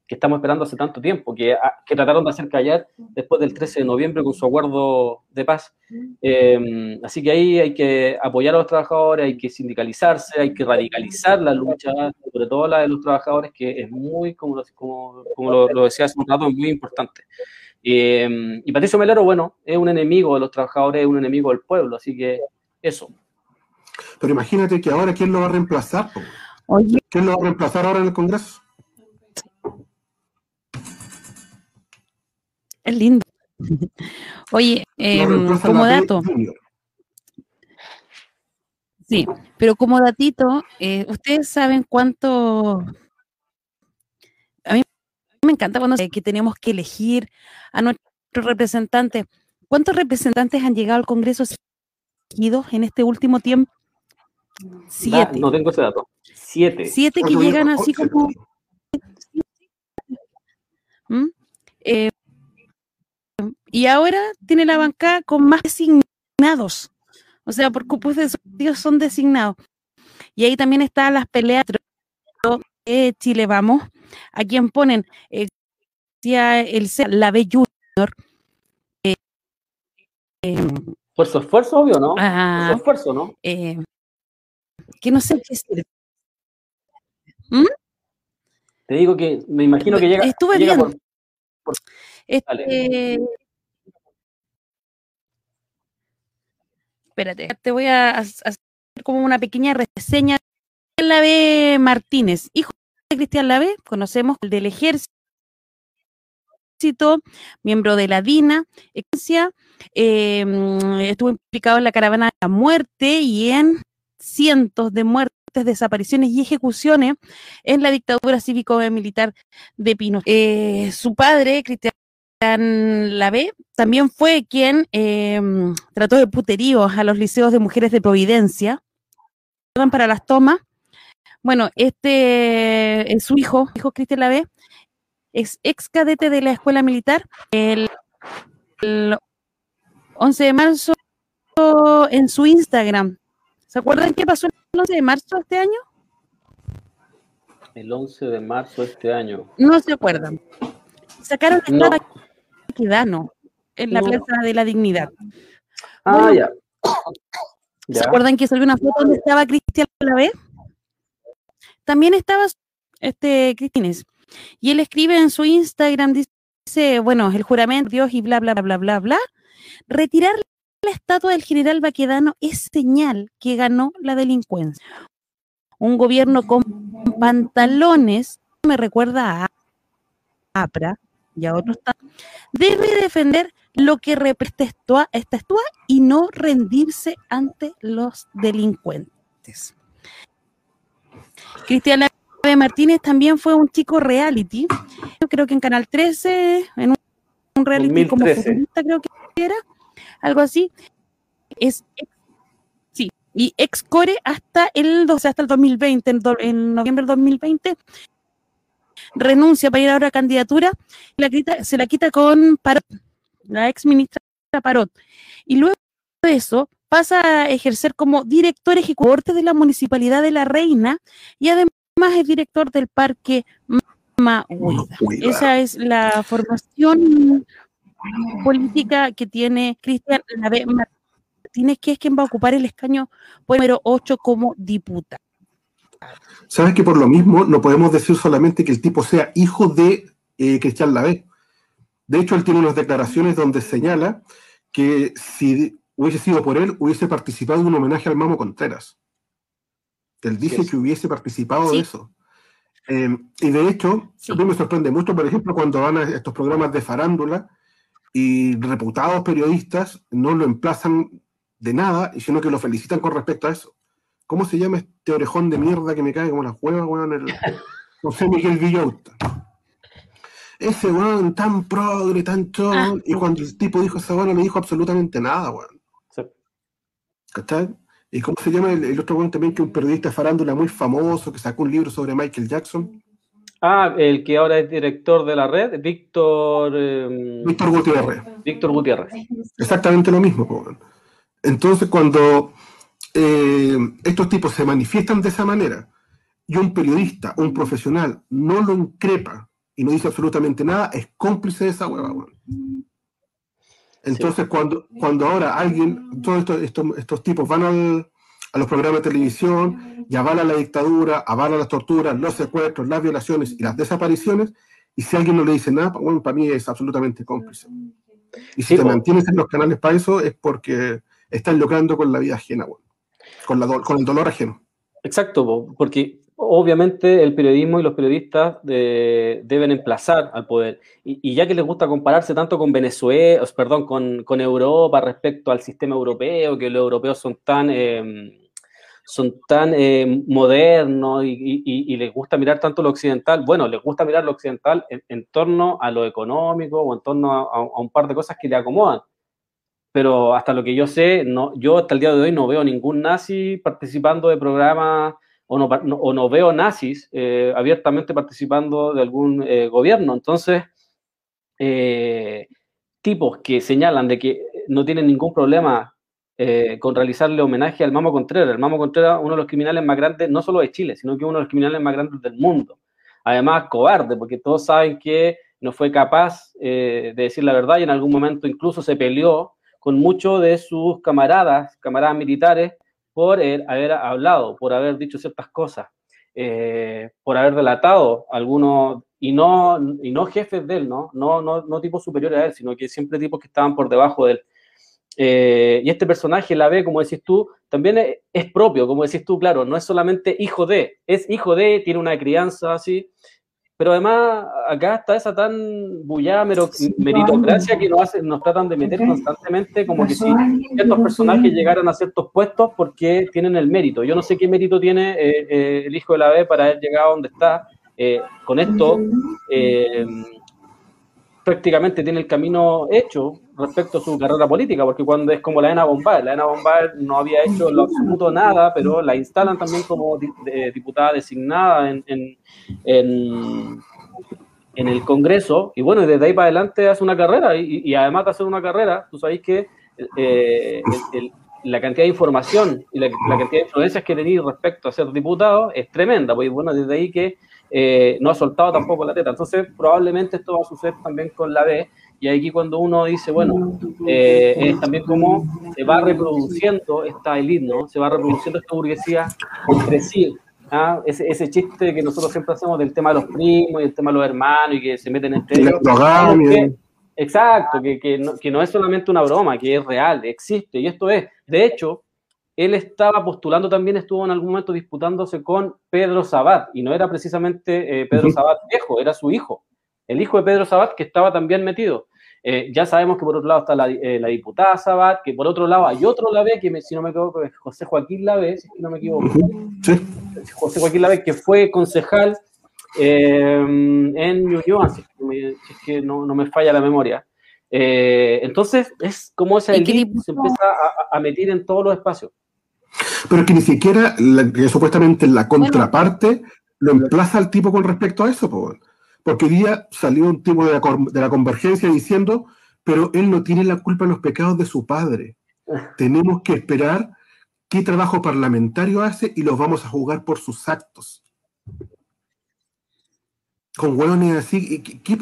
que estamos esperando hace tanto tiempo, que, a- que trataron de hacer callar después del 13 de noviembre con su acuerdo de paz. Eh, así que ahí hay que apoyar a los trabajadores, hay que sindicalizarse, hay que radicalizar la lucha, sobre todo la de los trabajadores, que es muy, como como, como lo, decía hace un rato, muy importante. Eh, y Patricio Melero, bueno, es un enemigo de los trabajadores, es un enemigo del pueblo, así que eso. Pero imagínate que ahora, ¿quién lo va a reemplazar? Oye, ¿Quién lo va a reemplazar ahora en el Congreso? es lindo. Oye, em, como dato, Junior. sí, pero como datito, eh, ustedes saben cuánto. A mí me encanta cuando se- que tenemos que elegir a nuestros representantes. ¿Cuántos representantes han llegado al Congreso elegidos en este último tiempo? Da- Siete. no tengo ese dato. Siete. Siete que llegan así como. ¿Mm? Eh, y ahora tiene la bancada con más designados. O sea, por cupos de ellos son designados. Y ahí también están las peleas de Chile Vamos, a quien ponen eh, el C- la B Junior. eh, eh, Por su esfuerzo, obvio, ¿no? Por ah, su esfuerzo, ¿no? Que no sé qué decir. ¿Mm? Te digo que me imagino que llega, Estuve llega viendo. por, Este, espérate, te voy a ha- hacer como una pequeña reseña de Lave Martínez, hijo de Cristian Lave, conocemos el del ejército, miembro de la DINA, eh, mm, estuvo implicado en la caravana de la muerte y en cientos de muertes desapariciones y ejecuciones en la dictadura cívico-militar de Pinochet. Eh, su padre, Cristian Lavé, también fue quien eh, trató de puterío a los liceos de mujeres de Providencia para las tomas. Bueno, este es su hijo, hijo Cristian Lavé, es ex cadete de la escuela militar. El, el 11 de marzo en su Instagram. ¿Se acuerdan qué pasó el 11 de marzo de este año? El 11 de marzo de este año. No se acuerdan. Sacaron No. la Quedano en la No. Plaza de la Dignidad. Ah, Bueno, ya. ¿Se Ya. acuerdan que salió una foto donde estaba Cristian Lavé? También estaba este Cristines. Y él escribe en su Instagram, dice, bueno, el juramento, Dios y bla, bla, bla, bla, bla, bla. Retirar la estatua del general Baquedano es señal que ganó la delincuencia. Un gobierno con pantalones, me recuerda a APRA y a otros, debe defender lo que representa esta estatua y no rendirse ante los delincuentes. Cristian Ave Martínez también fue un chico reality, yo creo que en Canal 13, en un, un reality como 2013. futbolista creo que era, algo así. Es ex- sí, y ex core hasta el, o sea, hasta el 2020, en, do- en noviembre del 2020 renuncia para ir a candidatura, y la quita- se la quita con Parot, la ex ministra Parot. Y luego de eso pasa a ejercer como director ejecutivo de la Municipalidad de La Reina y además es director del Parque Mahuida. Esa es la formación política que tiene Cristian Lavé Martínez, que es quien va a ocupar el escaño por número 8 como diputado. Sabes que por lo mismo no podemos decir solamente que el tipo sea hijo de eh, Cristian Lavé. De hecho, él tiene unas declaraciones donde señala que si hubiese sido por él, hubiese participado en un homenaje al Mamo Contreras. Él dice es. que hubiese participado Sí. de eso. Eh, y de hecho, Sí. a mí me sorprende mucho, por ejemplo, cuando van a estos programas de farándula y reputados periodistas no lo emplazan de nada, y sino que lo felicitan con respecto a eso. ¿Cómo se llama este orejón de mierda que me cae como las huevas, weón? El, José Miguel Villauta. Ese weón tan progre, tan chon, Ah. y cuando el tipo dijo esa weón no le dijo absolutamente nada, weón. Sí. ¿Cachai? ¿Y cómo se llama el, el otro weón también que es un periodista de farándula muy famoso que sacó un libro sobre Michael Jackson? Ah, el que ahora es director de la red, Víctor eh, Víctor Gutiérrez. Víctor Gutiérrez. Exactamente lo mismo. Entonces, cuando eh, estos tipos se manifiestan de esa manera y un periodista, un profesional, no lo increpa y no dice absolutamente nada, es cómplice de esa hueva. Entonces, cuando, cuando ahora alguien, todos estos, estos, estos tipos van al- a los programas de televisión y avalan la dictadura, avalan las torturas, los secuestros, las violaciones y las desapariciones, y si alguien no le dice nada, bueno, para mí es absolutamente cómplice. Y si Sí, te mantienes en los canales para eso, es porque estás lucrando con la vida ajena, con, la con el dolor ajeno. Exacto, po, porque obviamente el periodismo y los periodistas de- deben emplazar al poder. Y, y ya que les gusta compararse tanto con Venezuela, perdón, con, con Europa respecto al sistema europeo, que los europeos son tan, eh, son tan eh, modernos y, les gusta mirar tanto lo occidental, bueno, les gusta mirar lo occidental en, torno a lo económico o en torno a, a un par de cosas que le acomodan pero hasta lo que yo sé, no, yo hasta el día de hoy no veo ningún nazi participando de programas o no, o no veo nazis eh, abiertamente participando de algún eh, gobierno. Entonces, tipos que señalan de que no tienen ningún problema eh, con realizarle homenaje al Mamo Contreras. El Mamo Contreras, uno de los criminales más grandes, no solo de Chile, sino que uno de los criminales más grandes del mundo. Además, cobarde, porque todos saben que no fue capaz eh, de decir la verdad y en algún momento incluso se peleó con muchos de sus camaradas, camaradas militares, por haber hablado, por haber dicho ciertas cosas, eh, por haber delatado algunos, y no, y no jefes de él. No, no, no tipos superiores a él, sino que siempre tipos que estaban por debajo de él. Eh, y este personaje, la ve, como decís tú, también es, es propio, como decís tú, claro, no es solamente hijo de, es hijo de, tiene una crianza así, pero además acá está esa tan bullada meritocracia que nos, hace, nos tratan de meter constantemente como que si ciertos personajes llegaran a ciertos puestos porque tienen el mérito. Yo no sé qué mérito tiene eh, eh, el hijo de la B para haber llegado a donde está. Eh, con esto, eh, prácticamente tiene el camino hecho respecto a su carrera política, porque cuando es como la Ena Bombay, la Ena Bombay no había hecho en lo absoluto nada, pero la instalan también como diputada designada en, en, en, en el Congreso, y bueno, desde ahí para adelante hace una carrera, y, además de hacer una carrera, tú sabéis que eh, el- la cantidad de información y la, la cantidad de influencias que tenéis respecto a ser diputado es tremenda, pues bueno, desde ahí que eh, no ha soltado tampoco la teta. Entonces, probablemente esto va a suceder también con la B, y aquí cuando uno dice, bueno, eh, es también como se va reproduciendo esta elite, ¿no? Se va reproduciendo esta burguesía entre sí. ¿ah? Ese, ese chiste que nosotros siempre hacemos del tema de los primos y el tema de los hermanos y que se meten entre ellos. que- Exacto, que, que, no, que no es solamente una broma, que es real, existe. Y esto es, de hecho, él estaba postulando también, estuvo en algún momento disputándose con Pedro Sabat, y no era precisamente eh, Pedro. Sabat viejo, era su hijo, el hijo de Pedro Sabat que estaba también metido. Eh, ya sabemos que por otro lado está la, eh, la diputada Sabat, que por otro lado hay otro Lavé, que me- si no me equivoco es José Joaquín Lavé, si es no me equivoco. Sí. José Joaquín Lavé, que fue concejal eh, en Ñuñoa, si es que, me, si es que no, no me falla la memoria. Eh, entonces, es como esa ¿Y qué elite diputado? se empieza a, a meter en todos los espacios. Pero que ni siquiera, la- que supuestamente la contraparte lo emplaza al tipo con respecto a eso, po. Porque hoy día salió un tipo de la, cor- de la convergencia diciendo, pero él no tiene la culpa de los pecados de su padre. Tenemos que esperar qué trabajo parlamentario hace y los vamos a jugar por sus actos. Con hueones así, ¿y ¿qué, qué,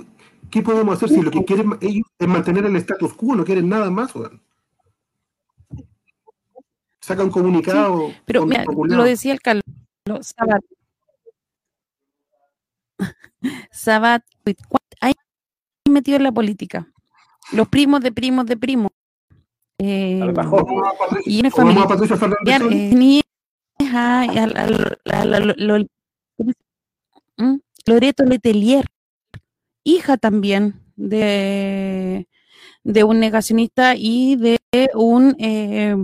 qué podemos hacer si lo que quieren ellos es mantener el status quo, no quieren nada más? weón? Saca un comunicado. Pero mira, lo decía el Carlos Sabat. Sabat, ¿cuánto hay metido en la política? Los primos de primos de primos. Eh, y una ¿O vamos familia eh, ¿Mm? Loreto Letelier, hija también de, de un negacionista y de un eh,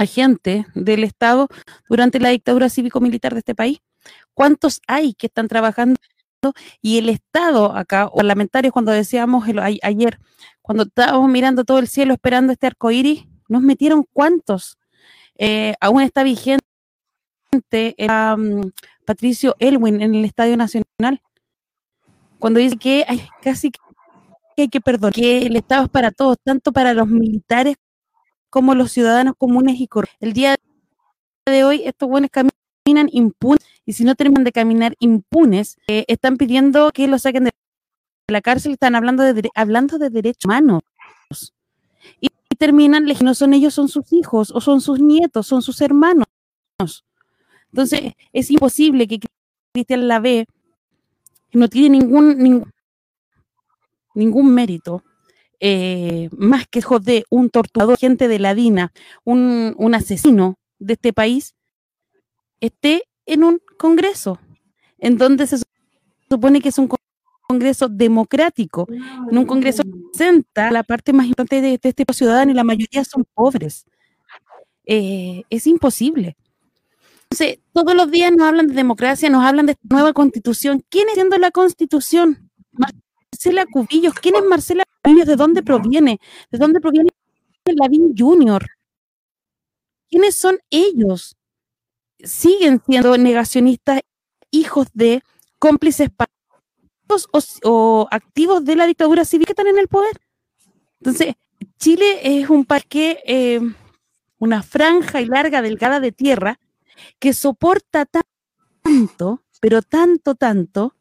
mm, agente del Estado durante la dictadura cívico-militar de este país. ¿Cuántos hay que están trabajando? Y el Estado acá, parlamentarios, cuando decíamos ayer, cuando estábamos mirando todo el cielo esperando este arco iris, nos metieron cuántos. Eh, aún está vigente era, mm, Patricio Elwin en el Estadio Nacional, cuando dice que hay casi que hay que perdonar, que el Estado es para todos, tanto para los militares como los ciudadanos comunes y corrientes. El día de hoy estos buenos caminan impunes y si no terminan de caminar impunes, eh, están pidiendo que los saquen de la cárcel, están hablando de, hablando de derechos humanos. Y, y terminan, no son ellos, son sus hijos, o son sus nietos, son sus hermanos. Entonces, es imposible que Cristian Lavé, que no tiene ningún, ningún, ningún mérito, eh, más que hijo de un torturador, gente de la DINA, un, un asesino de este país, esté en un congreso, en donde se supone que es un con- congreso democrático, en un congreso que representa la parte más importante de, de este ciudadano y la mayoría son pobres. Eh, es imposible. Entonces, todos los días nos hablan de democracia, nos hablan de esta nueva constitución. ¿Quién es haciendo la constitución? Marcela Cubillos. ¿Quién es Marcela ¿De dónde proviene? ¿De dónde proviene Lavín Junior? ¿Quiénes son ellos? Siguen siendo negacionistas, hijos de cómplices o, o activos de la dictadura civil que están en el poder. Entonces, Chile es un país que, eh, una franja y larga, delgada de tierra, que soporta ta- tanto, pero tanto, tanto,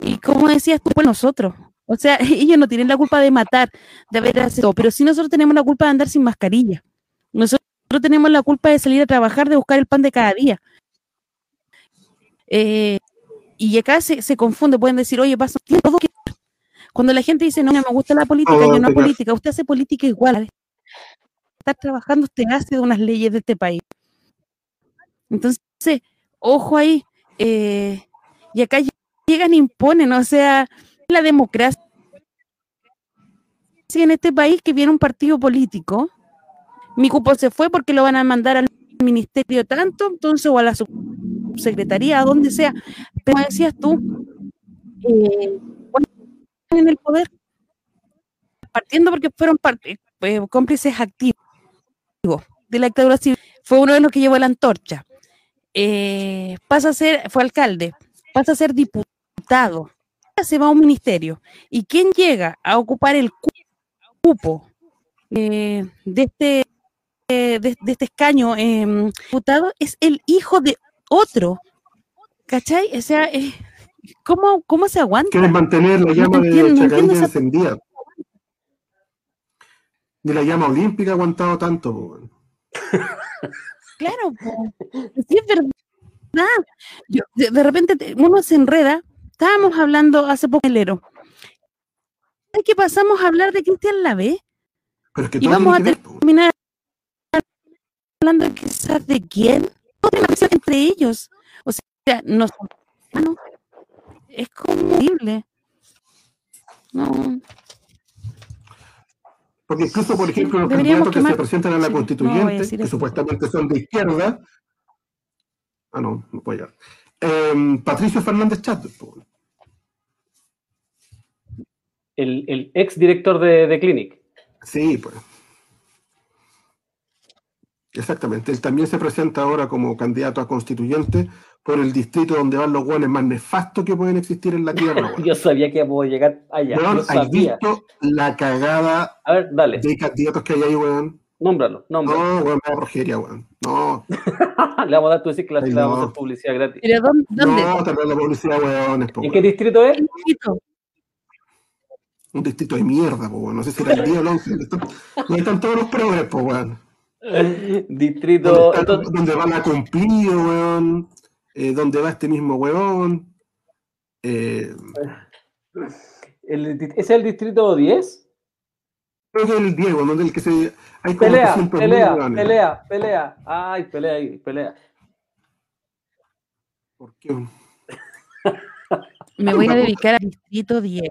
y como decías tú, pues nosotros, o sea, ellos no tienen la culpa de matar, de haber hecho, pero sí nosotros tenemos la culpa de andar sin mascarilla. Nosotros tenemos la culpa de salir a trabajar, de buscar el pan de cada día. Eh, y acá se, se confunde, pueden decir, oye, pasa todo que... Cuando la gente dice, no, no me gusta la política, yo no que- política, usted hace política igual. Está trabajando, usted hace de unas leyes de este país. Entonces, ojo ahí. eh, y acá llegan e imponen, o sea, la democracia en este país que viene un partido político, mi cupo se fue porque lo van a mandar al ministerio tanto, entonces, o a la subsecretaría, donde sea. Pero decías tú, eh, en el poder, partiendo porque fueron parte, eh, cómplices activos de la dictadura civil, fue uno de los que llevó la antorcha. Eh, pasa a ser, fue alcalde, pasa a ser diputado, se va a un ministerio. ¿Y quién llega a ocupar el cupo eh, de, este, eh, de, de este escaño em, diputado? Es el hijo de otro. ¿Cachai? O sea, eh, ¿cómo, ¿cómo se aguanta? Quieren mantener la No llama de entiendo, no encendida. Ni la llama olímpica ha aguantado tanto. Claro, sí es verdad. Yo- de, de repente te- uno se enreda. Estábamos hablando hace poco en enero. ¿Sabes que pasamos a hablar de Cristian Lavé? Pero es que Y vamos a terminar hablando quizás de quién. Otra entre ellos. O sea, no son. Es como horrible. No. Porque incluso, por ejemplo, los Deberíamos candidatos que se presentan a la sí, constituyente, que eso. supuestamente son de izquierda. Ah, no, no puedo llegar. Em, Patricio Fernández Chat. El, el ex director de, de Clinic. Sí, pues. Exactamente. Él también se presenta ahora como candidato a constituyente por el distrito donde van los guanes más nefastos que pueden existir en la tierra. Yo sabía que íbamos a llegar allá. Yo ¿Has sabía. visto la cagada A ver, dale, de candidatos que hay ahí, weón? Nómbralo, nómbralo. No, weón, me da rojería, weón. No, le vamos a dar, tú decir que le vamos a hacer publicidad gratis. Pero ¿dónde? dónde? no, también la publicidad, weón. po, ¿En qué distrito es? Un distrito de mierda, po, weón. No sé si era el 10 o el 11. Donde están, donde están todos los progres, po, weón. Distrito. Donde, están- entonces- donde van a cumplir, weón. Eh, donde va este mismo weón. Eh, el- ¿Ese es el distrito 10? Que el Diego, donde el que se. Hay como Pelea, 800.000 pelea, pelea, pelea. Ay, pelea ahí, pelea. ¿Por qué? Me voy a dedicar al distrito 10.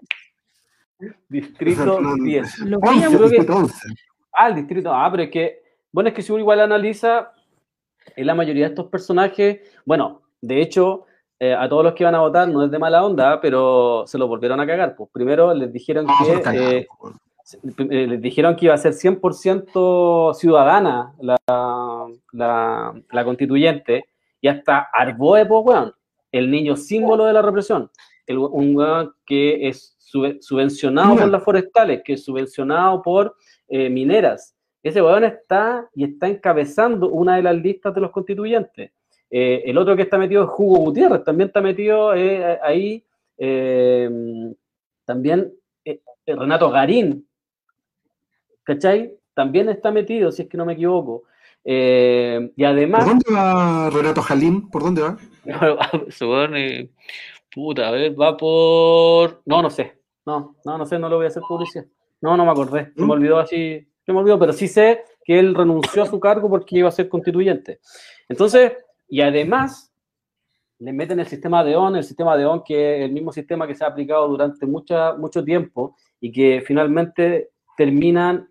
Distrito Fernández. 10. Lo voy a 11, creo que- distrito 11. Ah, el distrito. Ah, pero es que, bueno, es que si uno igual analiza, en la mayoría de estos personajes, bueno, de hecho, eh, a todos los que iban a votar no es de mala onda, pero se lo volvieron a cagar. Pues primero les dijeron No, se que eh, les dijeron que iba a ser 100% ciudadana la, la, la constituyente y hasta Arboe, pues, weón, el niño símbolo de la represión, el, un weón que es subvencionado por las forestales, que es subvencionado por eh, mineras. Ese weón está y está encabezando una de las listas de los constituyentes. Eh, el otro que está metido es Hugo Gutiérrez, también está metido eh, ahí, eh, también eh, Renato Garín, ¿cachai? También está metido, si es que no me equivoco. Eh, y ¿Por además, dónde va Renato Jalín? ¿Por dónde va? se pone, puta, a ver, va por... No, no sé, no, no, no sé, no lo voy a hacer publicidad. No, no me acordé, se me ¿Mm? olvidó así, se me olvidó, pero sí sé que él renunció a su cargo porque iba a ser constituyente. Entonces, y además, le meten el sistema de ON, el sistema de ON que es el mismo sistema que se ha aplicado durante mucha, mucho tiempo y que finalmente terminan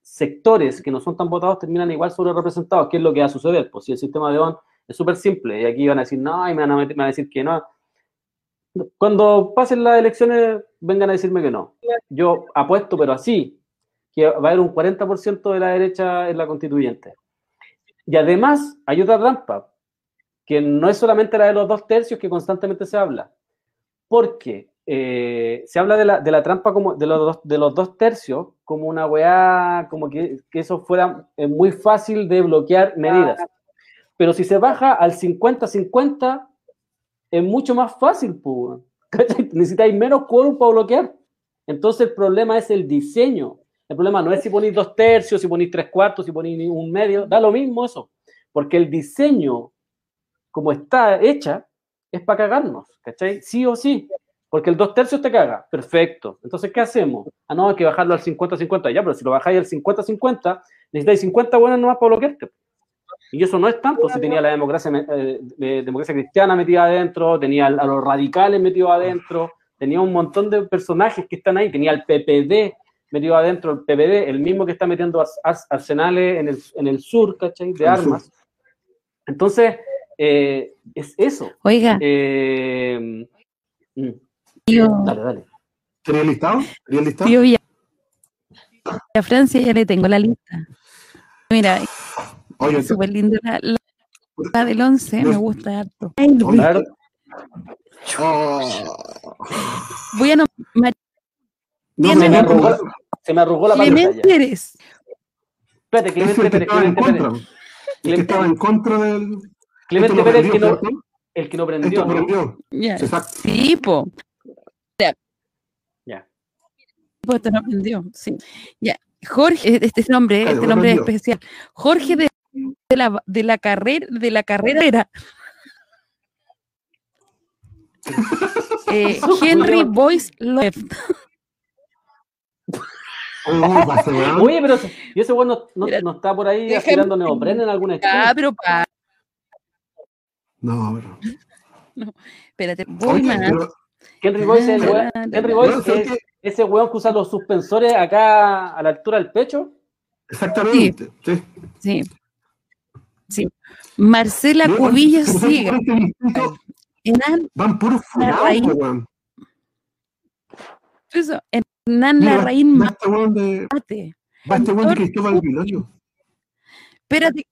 sectores que no son tan votados terminan igual sobre representados, que es lo que va a suceder. Pues si el sistema de ON es súper simple y aquí van a decir no y me van a, decir que no. Cuando pasen las elecciones, vengan a decirme que no. Yo apuesto, pero así, que va a haber un 40% de la derecha en la constituyente. Y además, hay otra trampa, que no es solamente la de los dos tercios que constantemente se habla, porque eh, se habla de la, de la trampa como de los, dos, de los dos tercios como una weá, como que, que eso fuera eh, muy fácil de bloquear medidas. Pero si se baja al 50-50, es mucho más fácil, pues. Necesitáis menos quórum para bloquear. Entonces el problema es el diseño. El problema no es si ponéis dos tercios, si ponéis tres cuartos, si ponéis un medio, da lo mismo eso. Porque el diseño, como está hecha, es para cagarnos, ¿cachai? Sí o sí. Porque el dos tercios te caga. Perfecto. Entonces, ¿qué hacemos? Ah, no, hay que bajarlo al 50-50. Ya, pero si lo bajáis al 50-50, necesitáis 50 buenas nomás para bloquearte. Y eso no es tanto, si tenía la democracia, eh, de- democracia cristiana metida adentro, tenía a los radicales metidos adentro, tenía un montón de personajes que están ahí, tenía el PPD metido adentro, el PPD, el mismo que está metiendo ars- ars- arsenales en el, en el sur, ¿cachai? De armas. Entonces, eh, es eso. Oiga, Eh, mm, tío, dale, dale. ¿Tenía el listado? ¿Tenía el listado? tío Villa- a Francia ya le tengo la lista. Mira, Oye, súper linda la, la- la del 11, me gusta harto. oh, Voy a nombrar no, se, me arrugó, se me arrugó la pantalla. Clemente Pérez. Espérate, Clemente es el que Pérez, estaba en Clemente contra. Pérez. El que estaba en contra del. Clemente Pérez, el que no, el que no prendió, Esto ¿no? prendió. Exacto. Sí, po. Pues te lo aprendió, sí. Ya, Jorge, este es nombre, Claro, este nombre es especial. Jorge de, de la, de la carrera, de la carrera era eh, Henry Boyce Left. Oye, pero ese- y ese weón no, no, no está por ahí déjame- aspirando neopreno en alguna Ah, escuela. pero pa, No, pero. espérate, voy Oye, más. pero- Henry Boyce es el Ah, Henry Bueno, Boyce ¿sabes es? Ese weón que usa los suspensores acá a la altura del pecho. Exactamente. Sí. Sí. Sí. Marcela Mira, Cubillas sigue. Van puros po, weón. eso, Hernán Larraín va este weón de. Mate. Va este weón de Cristóbal Vilorio. Espérate.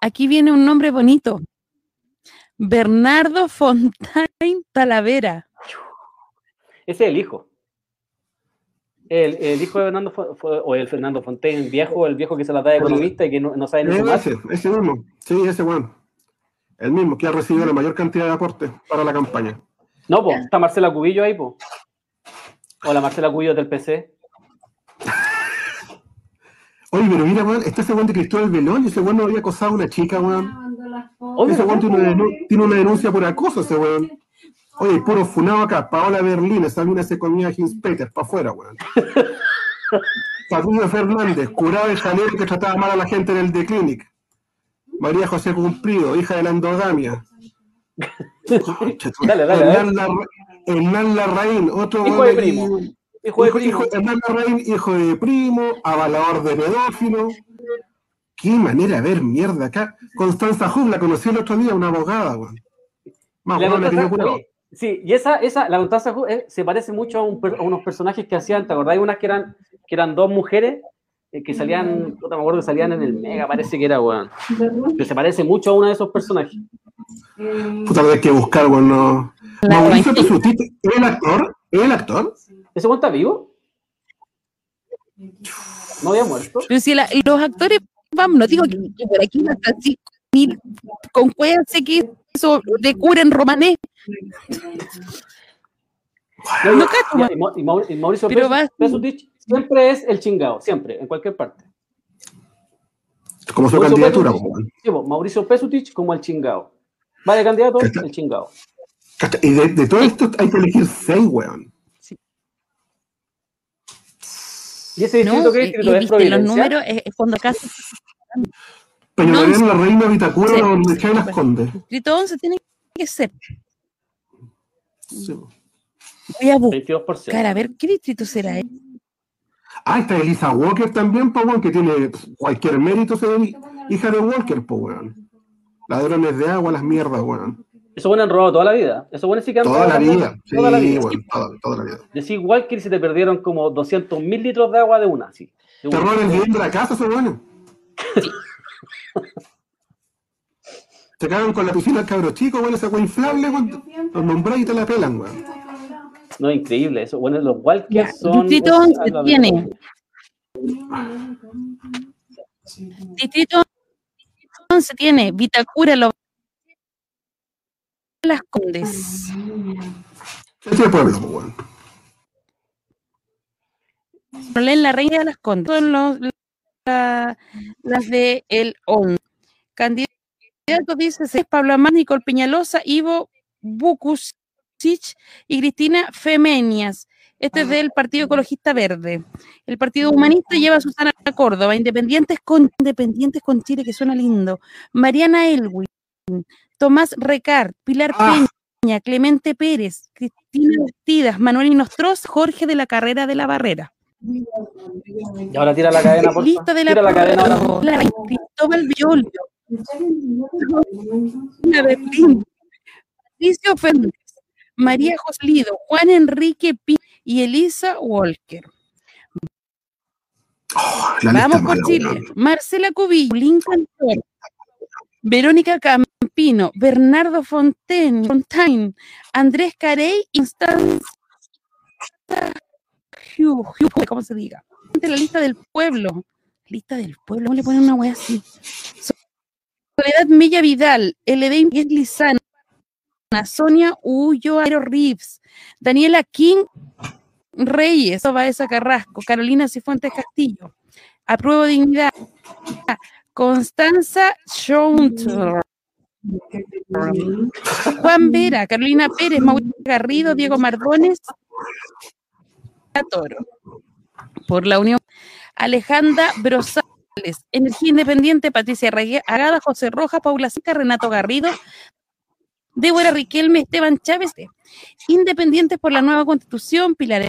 Aquí viene un nombre bonito. Bernardo Fontaine Talavera. Ese es el hijo. El, el hijo de Fernando fue- o el Fernando Fontaine, viejo, el viejo que se la da de economista y que no, no sabe ni sumar. Ese, ese mismo. Sí, ese weón. El mismo que ha recibido la mayor cantidad de aportes para la campaña. No, pues, está Marcela Cubillo ahí, pues. O la Marcela Cubillo del PC. Oye, pero mira, weón, está ese weón de Cristóbal Vilorio. Ese weón no había acosado a una chica, weón. Ese weón tiene una, denu- tiene una denuncia por acoso, ese weón. Oye, puro funado acá. Paola Berlín, esa mina se comía a Hinspeter, para afuera, weón. Patrulla Fernández, curado de Janeiro que trataba mal a la gente en el The Clinic. María José Cumplido, hija de la endogamia. Dale, dale. Hernán, Larra- Hernán Larraín, otro Hijo de primo. Hijo de Hijo, primo. hijo- Hernán Larraín, hijo de primo, avalador de pedófilo. Qué manera de ver mierda acá. Constanza Hub la conocí el otro día, una abogada, weón. Más La buena que yo Sí, y esa, esa la Constanza eh, se parece mucho a, un per- a unos personajes que hacían, ¿te acordás? Unas que eran, que eran dos mujeres eh, que salían, puta, me acuerdo que salían en el Mega, parece que era, weón. Que se parece mucho a uno de esos personajes. Puta, hay que buscar, weón. No. La Mauricio. Pesutito, ¿es el actor? ¿Es el actor? ¿Ese weón está vivo? ¿No había muerto? Pero si la- los actores, vamos, no digo que, que por aquí no está así, con cuénse que hizo de cura en romanés. No, No no, cacho, y, Mau- y Mau- y Mauricio Pero Pes- va- Pesutich siempre es el chingado, siempre, en cualquier parte. Como su Mauricio candidatura, Pesutich- sí, Mauricio Pesutich como el chingado. Va de candidato, Cacha- el chingado. Cacha, Y de, de todo esto hay que elegir seis, weón. ¿Y ese distrito ¿no? qué Y, distrito y es viste, los números es, es cuando acá Peña No, Mariano, la reina Vitacura, sí. donde Chay las condes. distrito 11 tiene que ser. Sí. Voy a buscar 22%. a ver qué distrito será. eh? Ah, está Elisa Walker también, po, weón, que tiene cualquier mérito, se ve hija de Walker, po, weón. Ladrones de agua, las mierdas, weón. Eso bueno han robado toda la vida. Eso bueno sí que han Toda la robado vida. Sí, Toda la vida. weón, toda, toda la vida. Decís Walker y se te perdieron como 200 mil litros de agua de una. Así. De Te una. roban el bien de la casa, esos weones. Te cagan con la piscina al cabro chico, weón, esa weón inflable, weón. Los nombras y te la pelan, weón. No, increíble. Eso, bueno, los Walker Ya, son. distrito es 11 algo tiene. Distrito 11 tiene Vitacura, Lo- Las Condes. Ese pueblo, weón. Leen la Reina de las Condes. Son los, la- las de el 11. Candidatos dice es Pablo Amás, Nicole Peñalosa, Ivo Bukusic y Cristina Femenias. Este es del Partido Ecologista Verde. El Partido Humanista lleva a Susana Córdoba. Independientes con, Independientes con Chile, que suena lindo. Mariana Elwin. Tomás Recart. Pilar Ah. Peña. Clemente Pérez. Cristina Bastidas. Manuel Inostros. Jorge de la Carrera de la Barrera. Y ahora tira la cadena, por Lista de la, Tira la cadena la- Cristóbal Violio. Patricio Fernández. María Joslido. Juan Enrique Pi y Elisa Walker. Lista Vamos por Chile. Marcela Cubillo, Lincoln Torres, Verónica Campino, Bernardo Fontaine, Fontaine Andrés Carey, Constanza Hugh, ¿cómo se diga? La lista del pueblo. Lista del pueblo, ¿cómo le ponen una wea así? Soledad Milla Vidal, Miguel Lizana, Sonia Ulloa Reeves, Daniela King Reyes, Baeza Carrasco, Carolina Cifuentes Castillo, Apruebo Dignidad, Constanza Schunter, Juan Vera, Carolina Pérez, Mauricio Garrido, Diego Mardones, Toro. Por la Unión, Alejandra Brosales, Energía Independiente, Patricia Agada, José Rojas, Paula Sica, Renato Garrido, Débora Riquelme, Esteban Chávez, Independientes por la Nueva Constitución, Pilar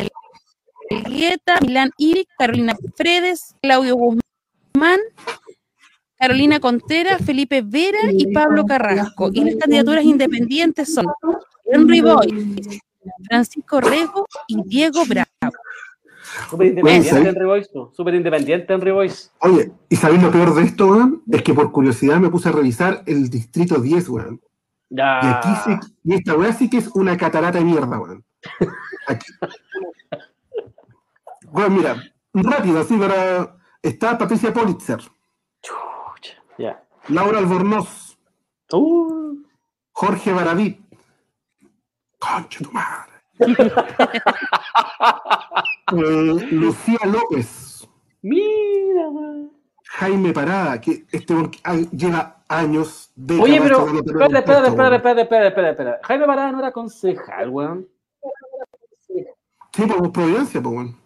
Elgueta, Milán Iric, Carolina Fredes, Claudio Guzmán, Carolina Contreras, Felipe Vera y Pablo Carrasco. Y las candidaturas independientes son Henry Boy, Francisco Rego y Diego Bravo. Súper independiente. Henry Boyce. Súper independiente Henry Boyce. Oye, ¿y sabéis lo peor de esto, weón? Es que por curiosidad me puse a revisar el distrito 10, weón. Y aquí sí, y esta weá sí que es una catarata de mierda, weón. Aquí. Weón, mira, rápido, así para. Está Patricia Politzer, Chucha, Ya. Laura Albornoz, Uh, Jorge Baradit. Concha tu madre. Eh, Lucía López, mira, weón. Jaime Parada, que este weón ah, lleva años de. Oye, pero. Espérate, espérate, espérate, espérate, espérate, espérate, espérate. Jaime Parada no era concejal, weón. Sí, por Providencia, pues bueno.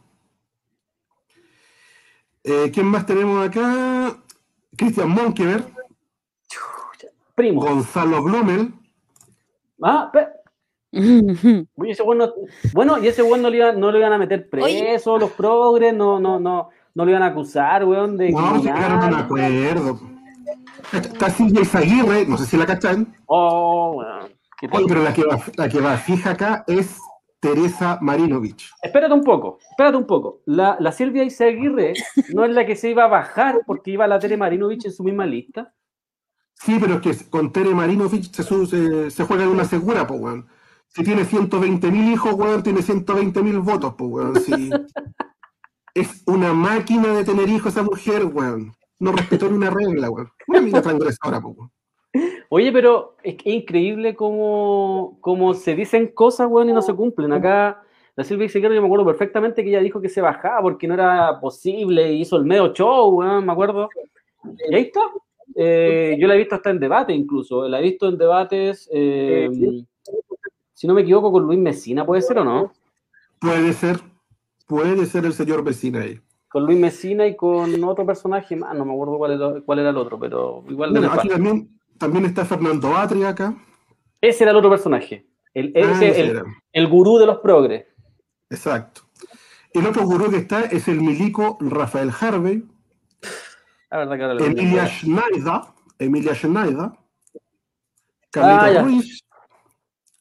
Eh, ¿Quién más tenemos acá? Cristian Monkever, Primo. Gonzalo Blumel, Ah, pe- Oye, ese bueno, y ese weón no le, iban, no le iban a meter preso, los progres, no, no, no, no le iban a acusar, weón, de no, se a un criminal. acuerdo. Está Silvia Izaguirre, no sé si la cachan. Oh, weón. Oye, pero la que, va, la que va fija acá es Teresa Marinovich. Espérate un poco, espérate un poco. La, la Silvia Izaguirre no es la que se iba a bajar porque iba la Tere Marinovich en su misma lista. Sí, pero es que con Tere Marinovich se, se, se juega en una segura, pues, weón. Si tiene 120 mil hijos, weón, tiene 120 mil votos, pues, weón. Es una máquina de tener hijos esa mujer, weón. No respetó ni una regla, weón. Una mina transgresora, pues, weón. Oye, pero es que es increíble cómo, cómo se dicen cosas, weón, y no se cumplen. Acá la Silvia Izaguirre, yo me acuerdo perfectamente que ella dijo que se bajaba porque no era posible, y hizo el medio show, weón, me acuerdo. Y ahí está. Eh, yo la he visto hasta en debate incluso. La he visto en debates, eh, si no me equivoco, con Luis Mesina, ¿puede ser o no? Puede ser, puede ser el señor vecino ahí. Con Luis Mesina y con otro personaje más, no me acuerdo cuál era, cuál era el otro, pero igual de Bueno, aquí también, también está Fernando Atria acá. Ese era el otro personaje. El, Ah, ese- ese el, el gurú de los progres. Exacto. El otro gurú que está es el milico Rafael Harvey, La verdad que ahora Emilia. Schneider, Emilia Schneider, Ah, Carlita ya. Ruiz,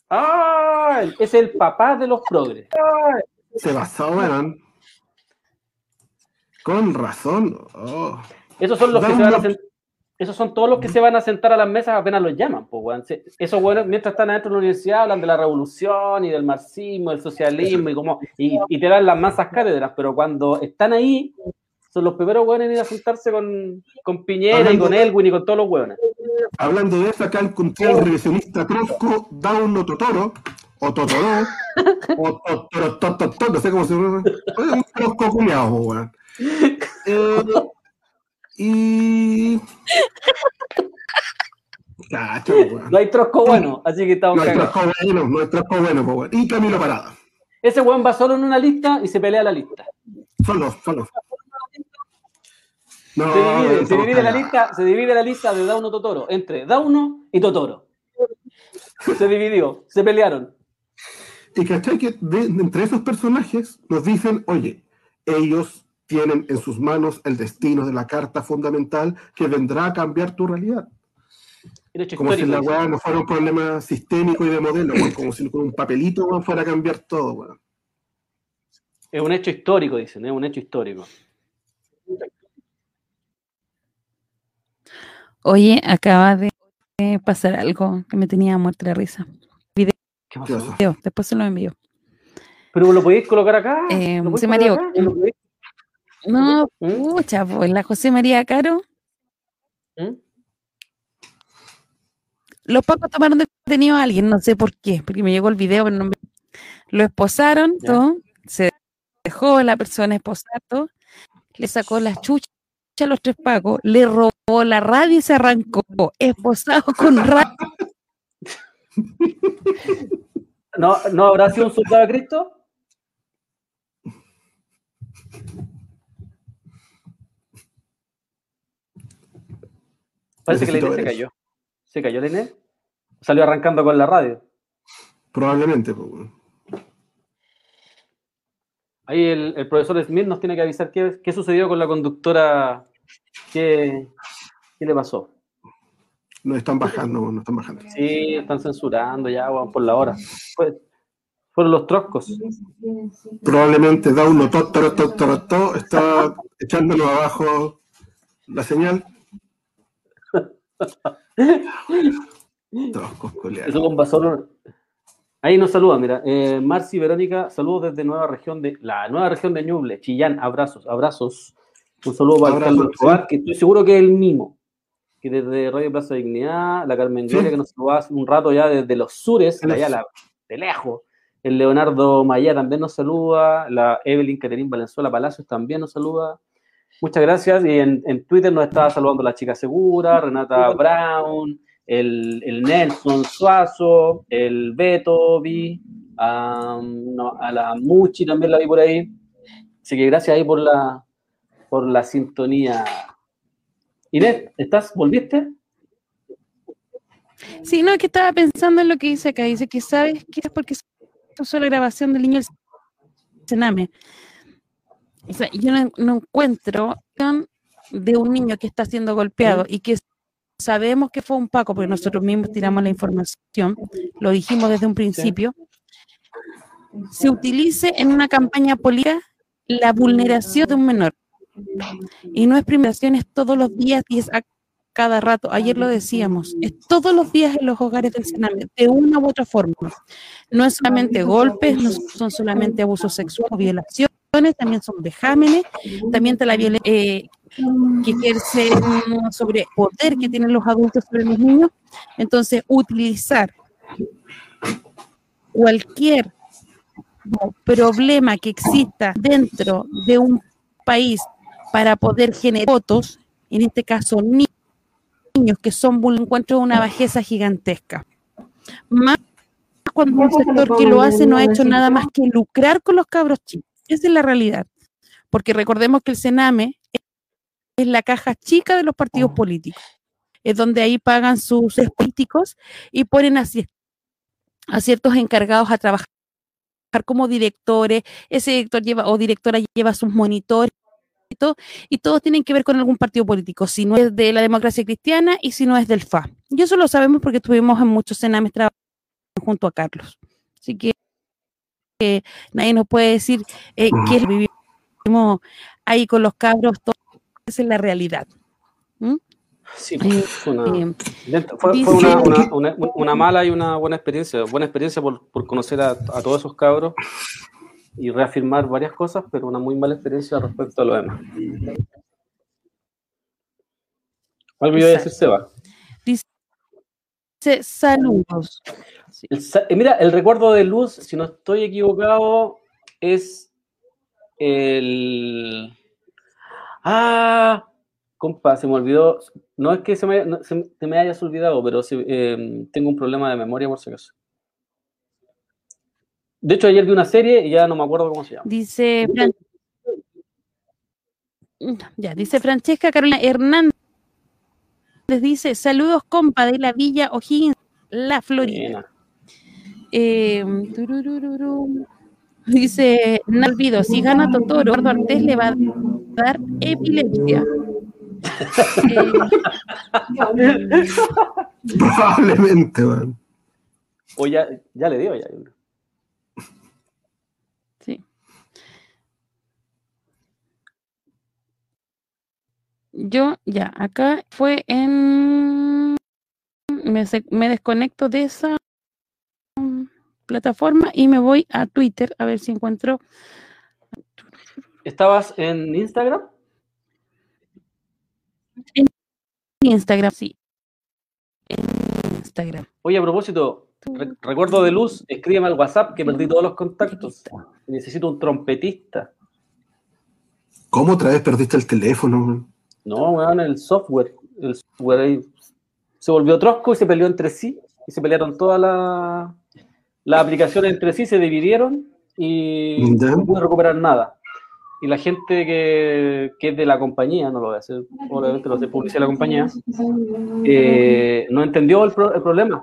¡Ah! Es el papá de los progres. Sebastián Verán. Con razón. Oh. Esos son los que se van a Esos son todos los que se van a sentar a las mesas apenas los llaman, pues, weón. Se- Esos buenos, mientras están adentro de la universidad, hablan de la revolución y del marxismo, del socialismo y como, y, y te dan las masas cátedras, pero cuando están ahí, son los primeros buenos en ir a sentarse con, con Piñera y con Elwin y con todos los buenos. Hablando de eso, acá encontré al revisionista Trosco Dauno Totoro, o Totoro, o Totoro, Totoro, no sé cómo se llama. Un Trosco culiao, po, weón. Eh, y. Cacho, weón. No hay trosco bueno, así que estamos No hay cagados. trosco bueno, no hay trosco bueno, weón. Y Camilo Parada. Ese weón va solo en una lista y se pelea la lista. Solo, solo. No, se divide, se estamos divide la lista, se divide la lista de Dauno Totoro entre Dauno y Totoro. Se dividió, se pelearon. Y cachai que de- entre esos personajes nos dicen, oye, ellos tienen en sus manos el destino de la carta fundamental que vendrá a cambiar tu realidad. Como si la weá no fuera un problema sistémico y de modelo, como si con un papelito fuera a cambiar todo. Es un hecho histórico, dicen, es un hecho histórico. Oye, acaba de pasar algo que me tenía muerta la risa. Video, ¿Qué pasó? después se lo envío. Pero lo podéis colocar acá. Eh, ¿Lo podéis José María, no, pucha, pues la José María Caro. ¿Mm? Los pacos tomaron detenido a alguien, no sé por qué, porque me llegó el video, pero no me- Lo esposaron, Ya. todo, se dejó la persona esposar, todo, le sacó las chuchas a los tres pacos, le robó la radio y se arrancó, esposado con radio. ¿No, ¿No habrá sido un soldado de Cristo? Parece que la Necesito Inés se cayó. ¿Se cayó la Inés? Salió arrancando con la radio. Probablemente. pues, weón. Ahí el, el profesor Smith nos tiene que avisar qué, qué sucedió con la conductora, qué, qué le pasó. Nos están bajando, nos están bajando. Sí, están censurando ya, por la hora. Fue- fueron los troscos. Probablemente da uno to, to, to, está echándonos abajo la señal. Troscos, culiados. Eso con Basolo. Ahí nos saludan, mira. Eh, Marci Verónica, saludos desde nueva región de la nueva región de Ñuble, Chillán, abrazos, abrazos. Un saludo para Abrazos, Carlos Escobar, que estoy seguro que es el mismo. Que desde Radio Plaza Dignidad, la Carmen Sí. Gloria, que nos saludaba hace un rato ya desde los sures, de allá la- de lejos. El Leonardo Mayá también nos saluda. La Evelyn Caterín Valenzuela Palacios también nos saluda. Muchas gracias. Y en, en Twitter nos estaba saludando la chica segura, Renata Brown, el, el Nelson Suazo, el Beto, vi, a, no, a la Muchi también la vi por ahí. Así que gracias ahí por la, por la sintonía. Inés, ¿estás? ¿Volviste? Sí, no, es que estaba pensando en lo que dice acá. Dice que sabes que es porque se usó la grabación del niño del Sename. O sea, yo no, no encuentro de un niño que está siendo golpeado y que sabemos que fue un Paco, porque nosotros mismos tiramos la información, lo dijimos desde un principio, se utilice en una campaña política la vulneración de un menor. Y no es primeración, es todos los días y es a cada rato. Ayer lo decíamos, es todos los días en los hogares del Sename, de una u otra forma. No es solamente golpes, no son solamente abusos sexuales, violaciones, también son vejámenes, también está la violencia eh, que ejerce mm, sobre poder que tienen los adultos sobre los niños. Entonces, utilizar cualquier problema que exista dentro de un país para poder generar votos, en este caso ni- niños que son encuentro una bajeza gigantesca. Más cuando un sector que lo hace no ha hecho nada más que lucrar con los cabros chicos. Esa es la realidad. Porque recordemos que el Sename es- la caja chica de los partidos políticos. Es donde ahí pagan sus políticos y ponen a ciertos encargados a trabajar como directores, ese director lleva o directora lleva sus monitores y todo, y todos tienen que ver con algún partido político, si no es de la democracia cristiana y si no es del FA. Y eso lo sabemos porque estuvimos en muchos cenames trabajando junto a Carlos. Así que eh, nadie nos puede decir eh, que vivimos ahí con los cabros, todo, es la realidad. ¿Mm? Sí, fue una, lenta- fue- dice- fue una, una- una- una mala y una buena experiencia. Buena experiencia por, por conocer a, a todos esos cabros y reafirmar varias cosas, pero una muy mala experiencia respecto a lo demás. Algo iba a decir Seba. Dice, saludos. El eh, mira, el recuerdo de luz, si no estoy equivocado, es el. Ah, compa, se me olvidó. No es que se me, no, se, te me hayas olvidado, pero se- eh, tengo un problema de memoria por si acaso. De hecho, ayer vi una serie y ya no me acuerdo cómo se llama. Dice Fran- ya, dice Francesca Carolina Hernández. Dice, saludos compa de la Villa O'Higgins, La Florida. Eh, tururururu. dice, no olvido, si gana Totoro, Eduardo Artés le va a dar epilepsia. Eh, Probablemente, weón. O ya, ya le dio ya. Sí. Yo, ya, acá fue en... Me, me desconecto de esa plataforma y me voy a Twitter a ver si encuentro... ¿Estabas en Instagram? Instagram, sí. En Instagram. Oye, a propósito, re- recuerdo de luz, escríbeme al WhatsApp que perdí todos los contactos. Necesito un trompetista. ¿Cómo otra vez perdiste el teléfono? No, weón, el software. El software ahí se volvió trosco y se peleó entre sí. Y se pelearon todas las aplicaciones entre sí, se dividieron y Ya. no pude recuperar nada. Y la gente que, que es de la compañía, no lo voy a hacer, obviamente lo hace publicidad de la compañía, eh, no entendió el, pro- el problema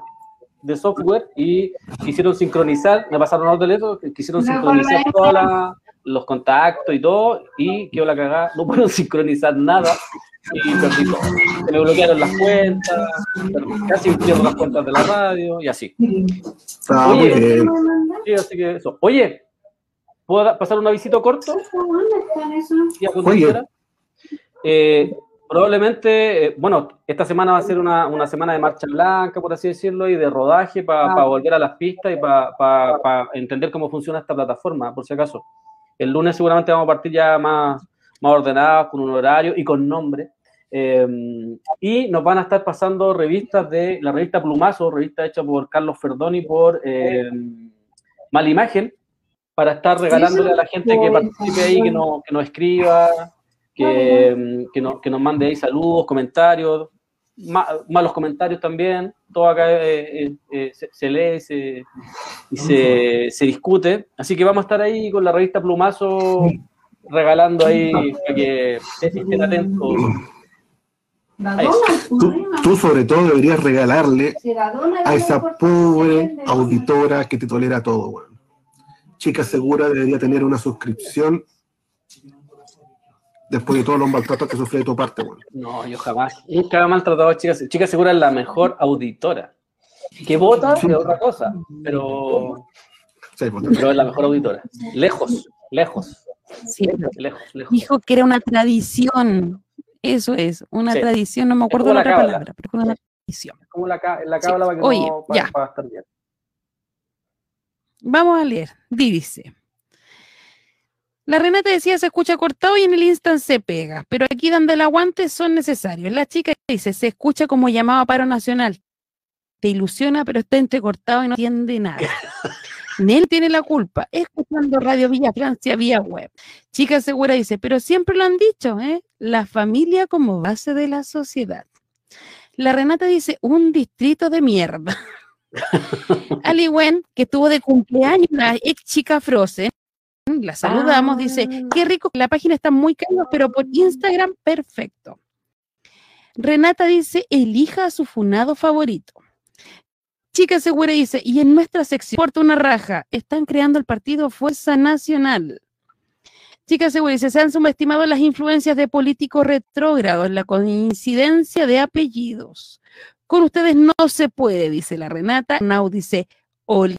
de software y quisieron sincronizar, me pasaron los teléfonos, quisieron sincronizar todos los contactos y todo, y quedó la cagada, no pudieron sincronizar nada y perdí todo. Se me bloquearon las cuentas, casi pierdo las cuentas de la radio y así. Ah, Oye, bien. sí, así que eso. Oye, ¿puedo pasar un avisito corto? conductora? Eh, probablemente, eh, bueno, esta semana va a ser una, una semana de marcha blanca, por así decirlo, y de rodaje para Ah. volver a las pistas y para entender cómo funciona esta plataforma, por si acaso. El lunes seguramente vamos a partir ya más, más ordenados, con un horario y con nombre. Eh, y nos van a estar pasando revistas de la revista Plumazo, revista hecha por Carlos Ferdoni por eh, Mala Imagen, para estar regalándole a la gente que participe ahí, que, no, que nos escriba, que, que, no- que nos mande ahí saludos, comentarios, ma- malos comentarios también. Todo acá eh, eh, eh, se, se lee se- y se, se discute. Así que vamos a estar ahí con la revista Plumazo regalando ahí para que estén atentos. Tú, tú sobre todo deberías regalarle a esa pobre auditora que te tolera todo, weón. Chica segura debería tener una suscripción después de todos los maltratos que sufre de tu parte, weón. No, yo jamás, nunca he maltratado a chicas. Chica Segura es la mejor auditora. Que vota es otra cosa, pero, Sí, pues, pero es la mejor auditora. Lejos, lejos, Sí, lejos, lejos. dijo que era una tradición. Eso es, una Sí. tradición, no me acuerdo la la otra palabra, pero es una tradición. Es como la, la Sí. cábala para que Oye, no, para, ya. para estar bien. Vamos a leer. Dice. La Renata decía se escucha cortado y en el instant se pega, pero aquí dando el aguante son necesarios. La chica dice se escucha como llamado a paro nacional. Te ilusiona, pero está entrecortado y no entiende nada. Nel tiene la culpa, escuchando Radio Villa Francia vía web. Chica segura dice, pero siempre lo han dicho, ¿eh? La familia como base de la sociedad. La Renata dice, un distrito de mierda. Ali Wen, que tuvo de cumpleaños la ex chica Frozen, la saludamos, dice, qué rico, la página está muy cara, pero por Instagram, perfecto. Renata dice, elija a su funado favorito. Chica Segura dice, y en nuestra sección, porta una raja, están creando el partido Fuerza Nacional. Chica Segura dice, se han subestimado las influencias de políticos retrógrados, la coincidencia de apellidos. Con ustedes no se puede, dice la Renata. Nau dice, Oli.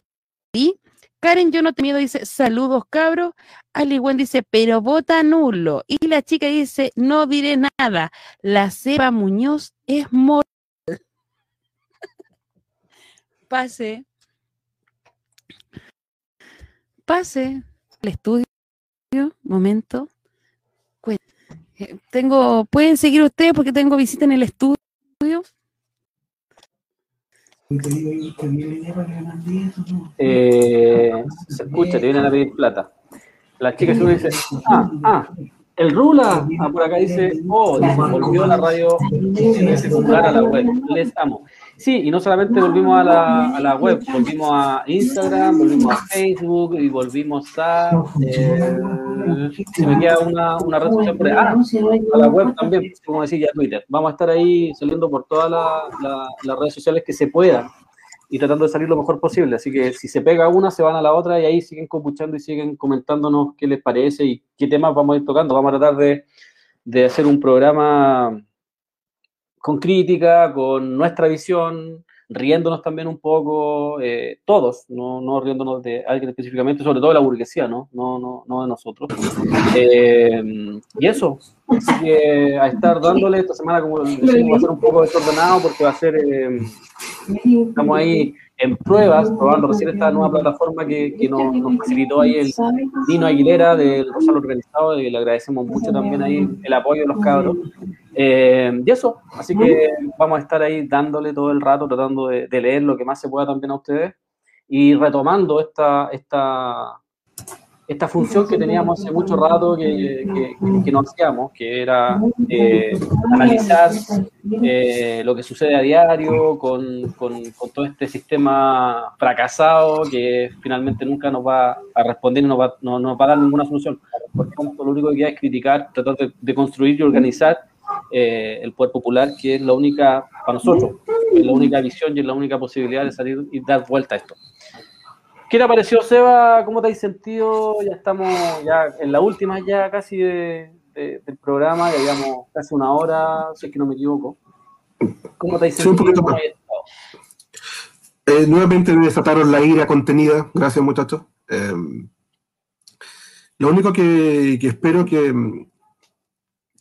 Karen, yo no te miedo, dice, saludos cabros. Aligüen dice, pero vota nulo. Y la chica dice, no diré nada. La Seba Muñoz es moral. Pase. Pase al estudio. Momento. Eh, Tengo, pueden seguir ustedes porque tengo visita en el estudio. Eh, se escucha, te vienen a pedir plata. La chica segura dice, ah, ah, el Rula, ah, por acá dice, oh, volvió la radio en a la web, les amo. Sí, y no solamente volvimos a la, a la web, volvimos a Instagram, volvimos a Facebook y volvimos a. Eh, se me queda una, una red social por ahí. Ah, a la web también, como decir, ya Twitter. Vamos a estar ahí saliendo por todas la- las redes sociales que se puedan y tratando de salir lo mejor posible. Así que si se pega una, se van a la otra y ahí siguen compuchando y siguen comentándonos qué les parece y qué temas vamos a ir tocando. Vamos a tratar de, de hacer un programa con crítica, con nuestra visión, riéndonos también un poco, eh, todos, no, no riéndonos de alguien específicamente, sobre todo de la burguesía, ¿no? No, no, no de nosotros. Eh, y eso, así que a estar dándole esta semana, como decimos, va a ser un poco desordenado porque va a ser, eh, estamos ahí en pruebas, probando recién esta nueva plataforma que, que nos, nos facilitó ahí el Dino Aguilera del Rosal Organizado y le agradecemos mucho también ahí el apoyo de los cabros. Eh, y eso, así que vamos a estar ahí dándole todo el rato, tratando de, de leer lo que más se pueda también a ustedes y retomando esta, esta, esta función que teníamos hace mucho rato que, que, que no hacíamos, que era eh, analizar eh, lo que sucede a diario con, con, con todo este sistema fracasado que finalmente nunca nos va a responder y no, va, no, no nos va a dar ninguna solución. Por tanto, lo único que queda es criticar, tratar de, de construir y organizar eh, el poder popular, que es la única, para nosotros, es la única visión y es la única posibilidad de salir y dar vuelta a esto. ¿Qué te pareció, Seba? ¿Cómo te has sentido? Ya estamos ya en la última ya casi de, de- del programa, ya llevamos casi una hora, si es que no me equivoco. ¿Cómo te has Sí, un sentido? poquito ¿Cómo más. has estado? Eh, nuevamente me desataron la ira contenida. Gracias, muchachos. Eh, lo único que, que espero que,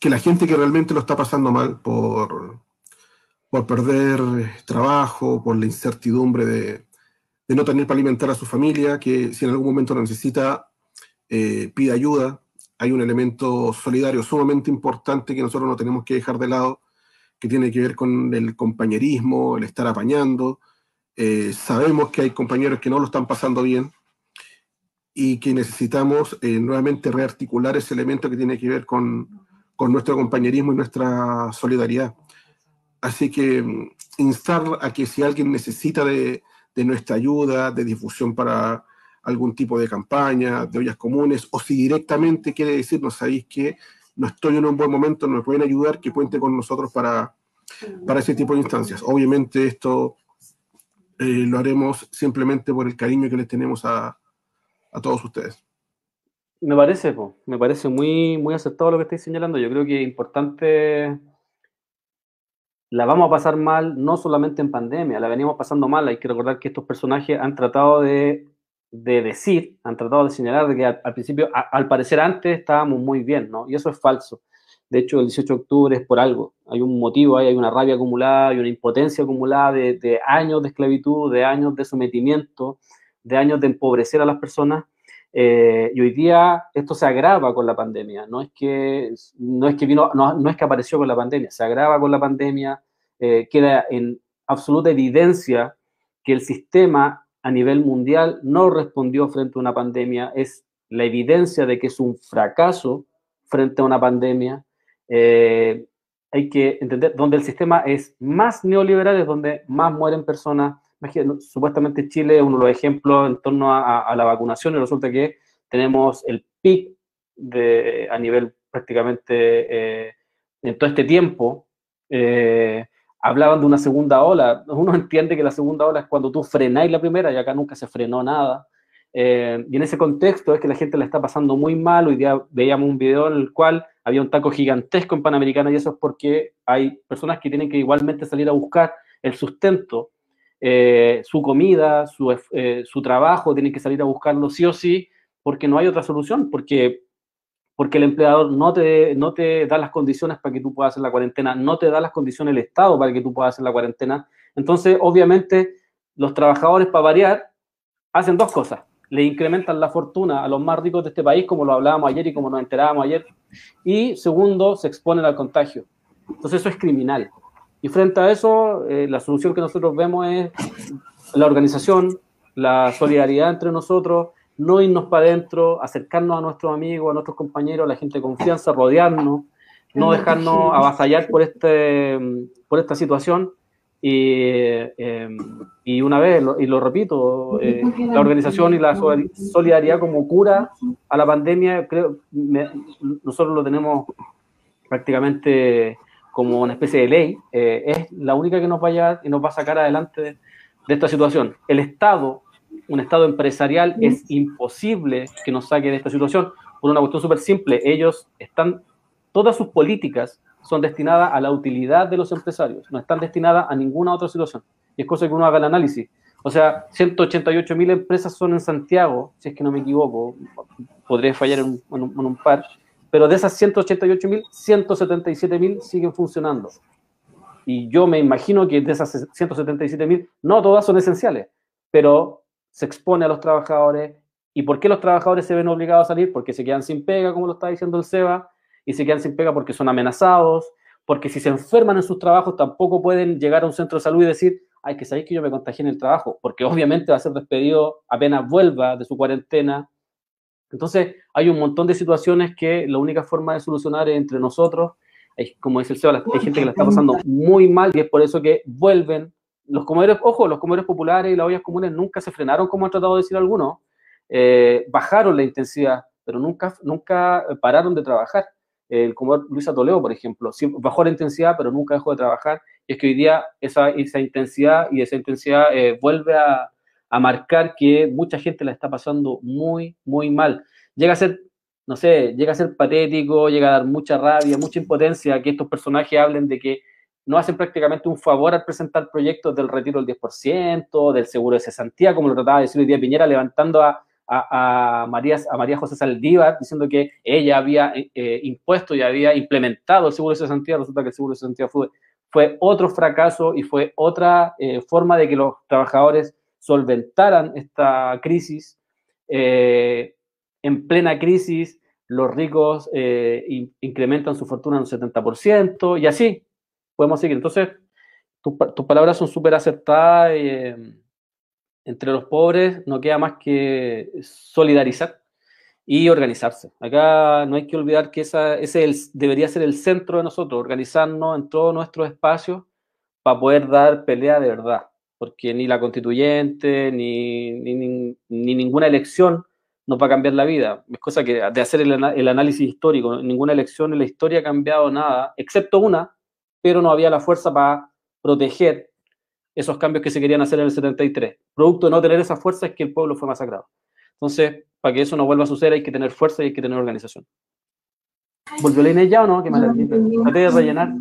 que la gente que realmente lo está pasando mal por, por perder trabajo, por la incertidumbre de, no tener para alimentar a su familia, que si en algún momento lo necesita, eh, pida ayuda. Hay un elemento solidario sumamente importante que nosotros no tenemos que dejar de lado, que tiene que ver con el compañerismo, el estar apañando. Eh, sabemos que hay compañeros que no lo están pasando bien y que necesitamos eh, nuevamente rearticular ese elemento que tiene que ver con, con nuestro compañerismo y nuestra solidaridad. Así que mm, instar a que si alguien necesita de, de nuestra ayuda, de difusión para algún tipo de campaña, de ollas comunes, o si directamente quiere decirnos, sabéis que no estoy en un buen momento, nos pueden ayudar, que cuente con nosotros para, para ese tipo de instancias. Obviamente esto eh, lo haremos simplemente por el cariño que les tenemos a, a todos ustedes. Me parece, me parece muy, muy acertado lo que estáis señalando. Yo creo que es importante, la vamos a pasar mal no solamente en pandemia, la venimos pasando mal. Hay que recordar que estos personajes han tratado de, de decir, han tratado de señalar que al, principio, al parecer antes estábamos muy bien, ¿no? Y eso es falso. De hecho, el 18 de octubre es por algo. Hay un motivo, ahí, hay una rabia acumulada, hay una impotencia acumulada de, de años de esclavitud, de años de sometimiento, de años de empobrecer a las personas. Eh, y hoy día esto se agrava con la pandemia. No es que, no es que, vino, no, es que apareció con la pandemia, se agrava con la pandemia. eh, queda en absoluta evidencia que el sistema a nivel mundial no respondió frente a una pandemia. Es la evidencia de que es un fracaso frente a una pandemia. Eh, hay que entender, donde el sistema es más neoliberal es donde más mueren personas. Imagínate, Supuestamente Chile es uno de los ejemplos en torno a, la vacunación y resulta que tenemos el pic de, a nivel prácticamente eh, en todo este tiempo. eh, hablaban de una segunda ola. Uno entiende que la segunda ola es cuando tú frenáis la primera y acá nunca se frenó nada. Eh, y en ese contexto es que la gente la está pasando muy mal. Hoy día veíamos un video en el cual había un taco gigantesco en Panamericana y eso es porque hay personas que tienen que igualmente salir a buscar el sustento, eh, su comida, su, eh, su trabajo, tienen que salir a buscarlo sí o sí, porque no hay otra solución, porque, porque el empleador no te, no te da las condiciones para que tú puedas hacer la cuarentena, no te da las condiciones el Estado para que tú puedas hacer la cuarentena. Entonces, obviamente, los trabajadores, para variar, hacen dos cosas. Le incrementan la fortuna a los más ricos de este país, como lo hablábamos ayer y como nos enterábamos ayer. Y segundo, se exponen al contagio. Entonces eso es criminal. Y frente a eso, eh, la solución que nosotros vemos es la organización, la solidaridad entre nosotros, no irnos para adentro, acercarnos a nuestros amigos, a nuestros compañeros, a la gente de confianza, rodearnos, no dejarnos avasallar por, este, por esta situación. Y, eh, y una vez, lo- y lo repito, eh, la organización y la solidar- solidaridad como cura a la pandemia, creo, me- nosotros lo tenemos prácticamente como una especie de ley, eh, es la única que nos va a llevar y nos va a sacar adelante de, de esta situación. El Estado, un Estado empresarial, es imposible que nos saque de esta situación por una cuestión súper simple. Ellos están, todas sus políticas son destinadas a la utilidad de los empresarios, no están destinadas a ninguna otra situación. Y es cosa que uno haga el análisis. O sea, 188 mil empresas son en Santiago, si es que no me equivoco, podré fallar en en un- en un par, pero de esas 188 mil, 177 mil siguen funcionando. Y yo me imagino que de esas 177 mil, no todas son esenciales, pero se expone a los trabajadores. ¿Y por qué los trabajadores se ven obligados a salir? Porque se quedan sin pega, como lo está diciendo el SEBA, y se quedan sin pega porque son amenazados, porque si se enferman en sus trabajos tampoco pueden llegar a un centro de salud y decir, ay, que sabéis que yo me contagié en el trabajo, porque obviamente va a ser despedido apenas vuelva de su cuarentena. Entonces, hay un montón de situaciones que la única forma de solucionar es entre nosotros. Como dice el la- hay gente que la está pasando muy mal y es por eso que vuelven. Los comedores, ojo, los comedores populares y las ollas comunes nunca se frenaron, como han tratado de decir algunos. Eh, bajaron la intensidad, pero nunca, nunca pararon de trabajar. El comedor Luisa Toledo, por ejemplo, bajó la intensidad, pero nunca dejó de trabajar. Y es que hoy día esa, esa intensidad y esa intensidad eh, vuelve a, a marcar que mucha gente la está pasando muy, muy mal. Llega a ser, no sé, llega a ser patético, llega a dar mucha rabia, mucha impotencia que estos personajes hablen de que no hacen prácticamente un favor al presentar proyectos del retiro del 10%, del seguro de cesantía, como lo trataba de decir Piñera, levantando a, a, a María, a María José Saldívar, diciendo que ella había eh, eh, impuesto y había implementado el seguro de cesantía, resulta que el seguro de cesantía fue, fue otro fracaso y fue otra eh, forma de que los trabajadores solventaran esta crisis. Eh, en plena crisis, los ricos eh, in- incrementan su fortuna en un 70% y así podemos seguir. Entonces, tus, tus palabras son súper acertadas. eh, entre los pobres no queda más que solidarizar y organizarse. Acá no hay que olvidar que esa, ese debería ser el centro de nosotros, organizarnos en todos nuestros espacios para poder dar pelea de verdad, porque ni la constituyente, ni, ni, ni- ni ninguna elección nos va a cambiar la vida. Es cosa que de hacer el, análisis histórico, ninguna elección en la historia ha cambiado nada, excepto una, pero no había la fuerza para proteger esos cambios que se querían hacer en el 73. Producto de no tener esa fuerza es que el pueblo fue masacrado. Entonces, para que eso no vuelva a suceder hay que tener fuerza y hay que tener organización. ¿Volvió la Inés ya o no? Que me alargué. Traté de rellenar,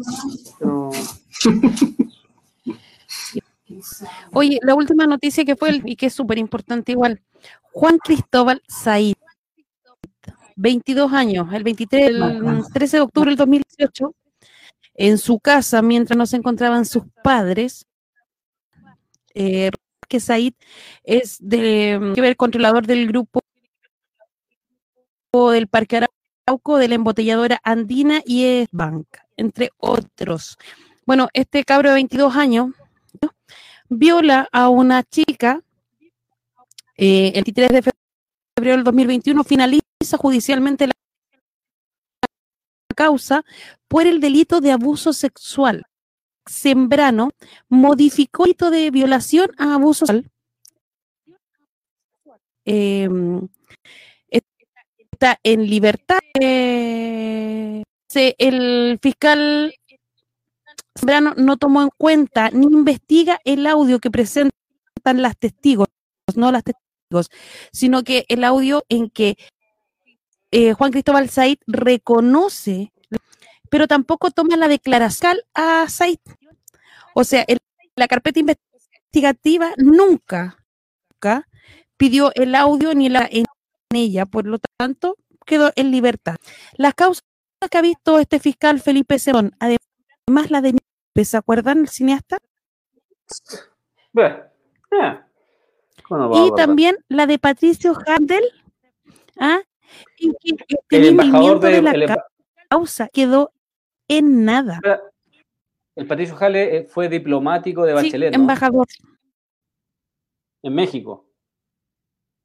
pero... Oye, la última noticia que fue el- y que es súper importante igual. Juan Cristóbal Said, 22 años, el 23, el 13 de octubre del 2018, en su casa, mientras no se encontraban sus padres, eh, que Said es de, ver, controlador del grupo del Parque Arauco, de la embotelladora Andina y es Bank, entre otros. Bueno, este cabro de 22 años viola a una chica eh, el 23 de febrero del 2021, finaliza judicialmente la causa por el delito de abuso sexual. Sembrano modificó el delito de violación a abuso sexual. Eh, está en libertad. Eh, el fiscal Sembrano no tomó en cuenta ni investiga el audio que presentan las testigos, no las testigos, sino que el audio en que eh, Juan Cristóbal Said reconoce, pero tampoco toma la declaración a Said. O sea, la carpeta investigativa nunca, nunca pidió el audio ni la en ella, por lo tanto, quedó en libertad. Las causas que ha visto este fiscal Felipe Cerón, además la de ¿se acuerdan el cineasta? Bueno, eh, ¿cómo no vamos a Y también la de Patricio Handel, ¿ah? que El embajador de, de- la el causa quedó en nada. El Patricio Jale eh, fue diplomático de Sí, Bachelet, ¿no? embajador. En México,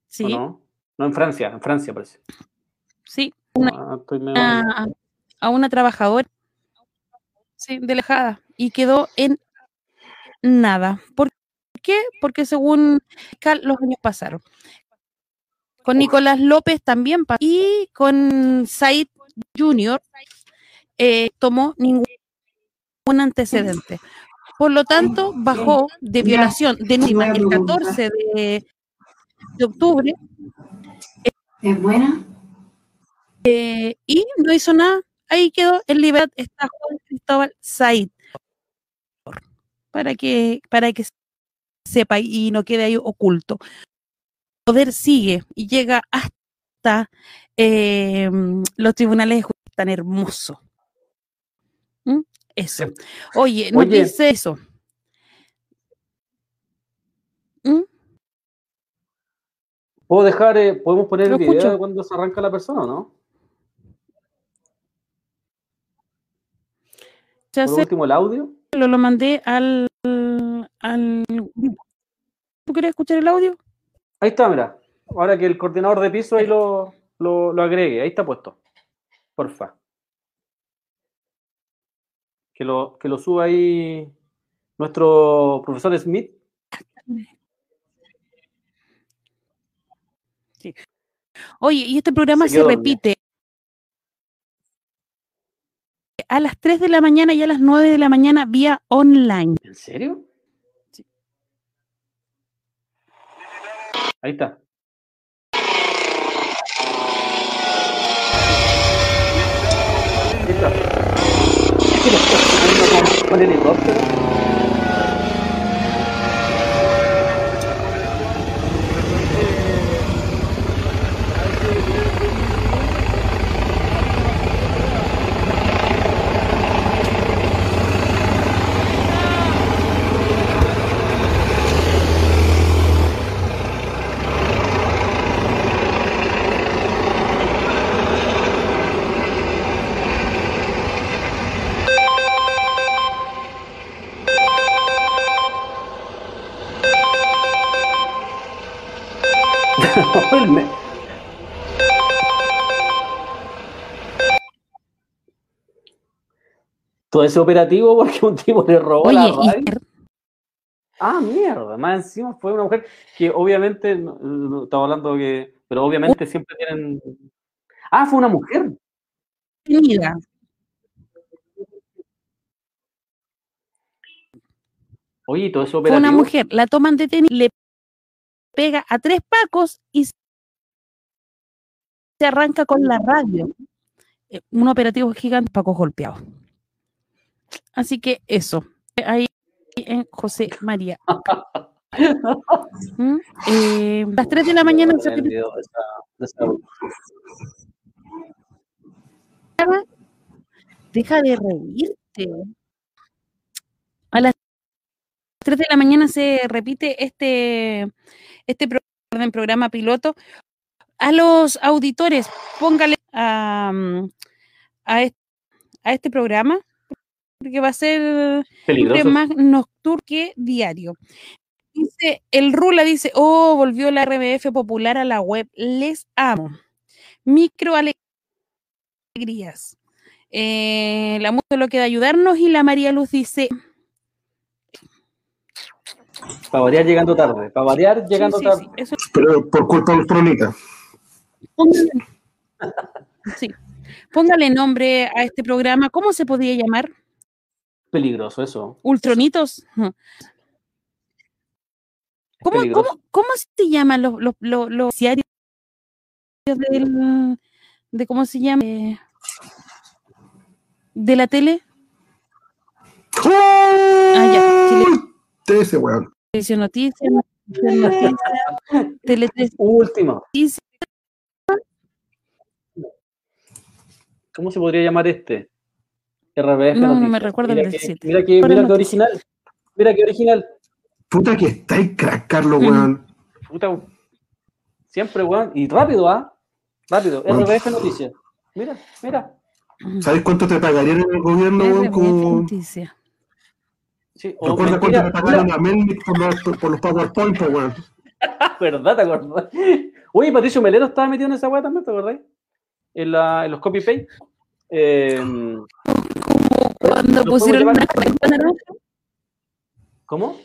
Sí, ¿o no? No, en Francia, en Francia parece. sí, una- Ah, estoy medio- a, a una trabajadora sí, de lejada y quedó en nada. ¿Por qué? Porque según Cal, los años pasaron. Con Nicolás López también pasó. Y con Said Jr. eh, tomó ningún antecedente. Por lo tanto, bajó de violación de el 14 de, de octubre ¿Es buena? eh, y no hizo nada. Ahí quedó en libertad está Juan Cristóbal Said. Para que, para que sepa y no quede ahí oculto. El poder sigue y llega hasta eh, los tribunales de justicia tan hermoso. ¿Mm? Eso. Oye, no Oye. dice eso. ¿Mm? ¿Puedo dejar, eh, podemos poner el video escucho. de cuando se arranca la persona no? Se Por último, el audio. lo, lo mandé al, al. ¿Tú quieres escuchar el audio? Ahí está, mira. Ahora que el coordinador de piso ahí lo, lo, lo agregue. Ahí está puesto. Porfa. Que lo, que lo suba ahí nuestro profesor Smith. Oye, y este programa Se repite a las 3 de la mañana y a las 9 de la mañana vía online. ¿En serio? Ahí está. Ahí está. Con- con helicóptero. Todo ese operativo porque un tipo le robó la y radio. Ah, mierda. Más encima fue una mujer que obviamente, no, no, estaba hablando que, pero obviamente siempre tienen. Ah, fue una mujer. detenida. Oye, todo ese Fue operativo. una mujer, la toman detenida, le pega a tres pacos y se arranca con la radio. Eh, Un operativo gigante, pacos golpeados. Así que eso, ahí en José María. ¿Mm? Eh, a las 3 de la mañana se Deja de reírte. A las 3 de la mañana se repite este, este pro- orden, programa piloto. A los auditores, póngale a, a este programa, porque va a ser más nocturno que diario. Dice, el Rula dice, oh, volvió la RBF popular a la web. Les amo. Micro alegrías. Eh, la música lo queda ayudarnos y la María Luz dice, Para variar llegando tarde. Para variar llegando sí, tarde. sí, eso- Pero por culpa electrónica. póngale, sí. Póngale nombre a este programa. ¿Cómo se podría llamar? Peligroso eso. Ultronitos. ¿Cómo, cómo, cómo se llaman los, los, los, los diarios del, de cómo se llama? Eh, de la tele? Ah, ya. Chile- Ese weón. Televisión Noticias, Tele Último. ¿Cómo se podría llamar este? RBF No, no me recuerdo el mira del que, siete. Mira que, mira que original. Mira que original. Puta que estáis crack, Carlos, Mm. weón. Puta, siempre, weón. Y rápido, ¿ah? Rápido. Bueno. RBF Noticias. Mira, mira. ¿Sabes cuánto te pagarían en el gobierno, weón? RBF Con... Noticias. Sí, ¿Te o acuerdas cuánto te pagaron a Melnick por los, por los PowerPoint, po, weón? ¿Verdad? ¿Te acordás? Oye, Patricio Melero estaba metido en esa weá también, ¿te acordás? En, la, en los copy-paste. Eh, Cuando ¿Lo pusieron una cuenta naranja. ¿Cómo?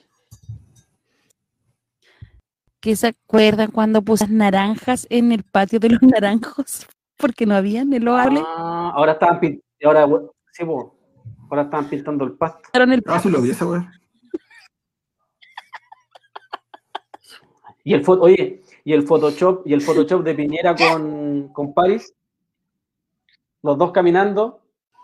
¿Que se acuerdan cuando puse naranjas en el patio de los naranjos? Porque no habían en árboles. Ah, ahora estaban pintando. Ahora, sí, po. ahora estaban pintando el pasto. el Ah, sí lo vi esa weá. Y el foto, oye, y el Photoshop, y el Photoshop de Piñera con, con Paris, los dos caminando,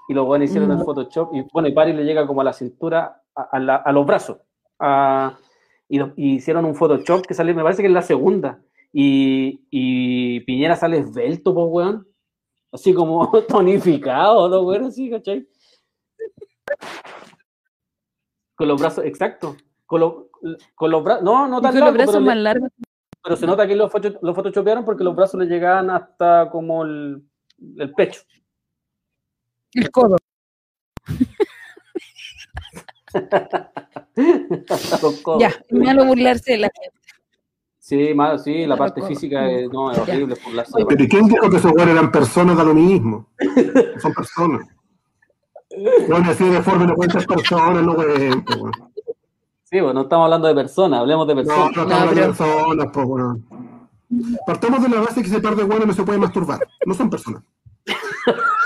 y los buenos hicieron el Mm. Photoshop, y bueno, y Paris le llega como a la cintura, a, a la- a los brazos. a- y, lo- y hicieron un Photoshop que sale, me parece que es la segunda. Y, y Piñera sale esbelto, pues, weón. Así como tonificado, ¿no, weón? Así, ¿cachai? Con los brazos, exacto. Con, los- con los brazos, no, no tan con los brazos pero más le- largos. pero se nota que los, los photoshopearon porque los brazos le llegaban hasta como el, el pecho. El codo. Ya, malo burlarse de la gente. Sí, más, sí, la parte física es, no, es horrible burlarse de Pero ¿y quién dijo que esos weones eran personas da lo mismo? Son personas. Bueno, así de forma no ser personas, no weón. Sí, bueno, no estamos hablando de personas, hablemos de No, personas. no estamos hablando de personas, pues, weón. Partamos de la base que ese par de weones no se puede masturbar. No son personas.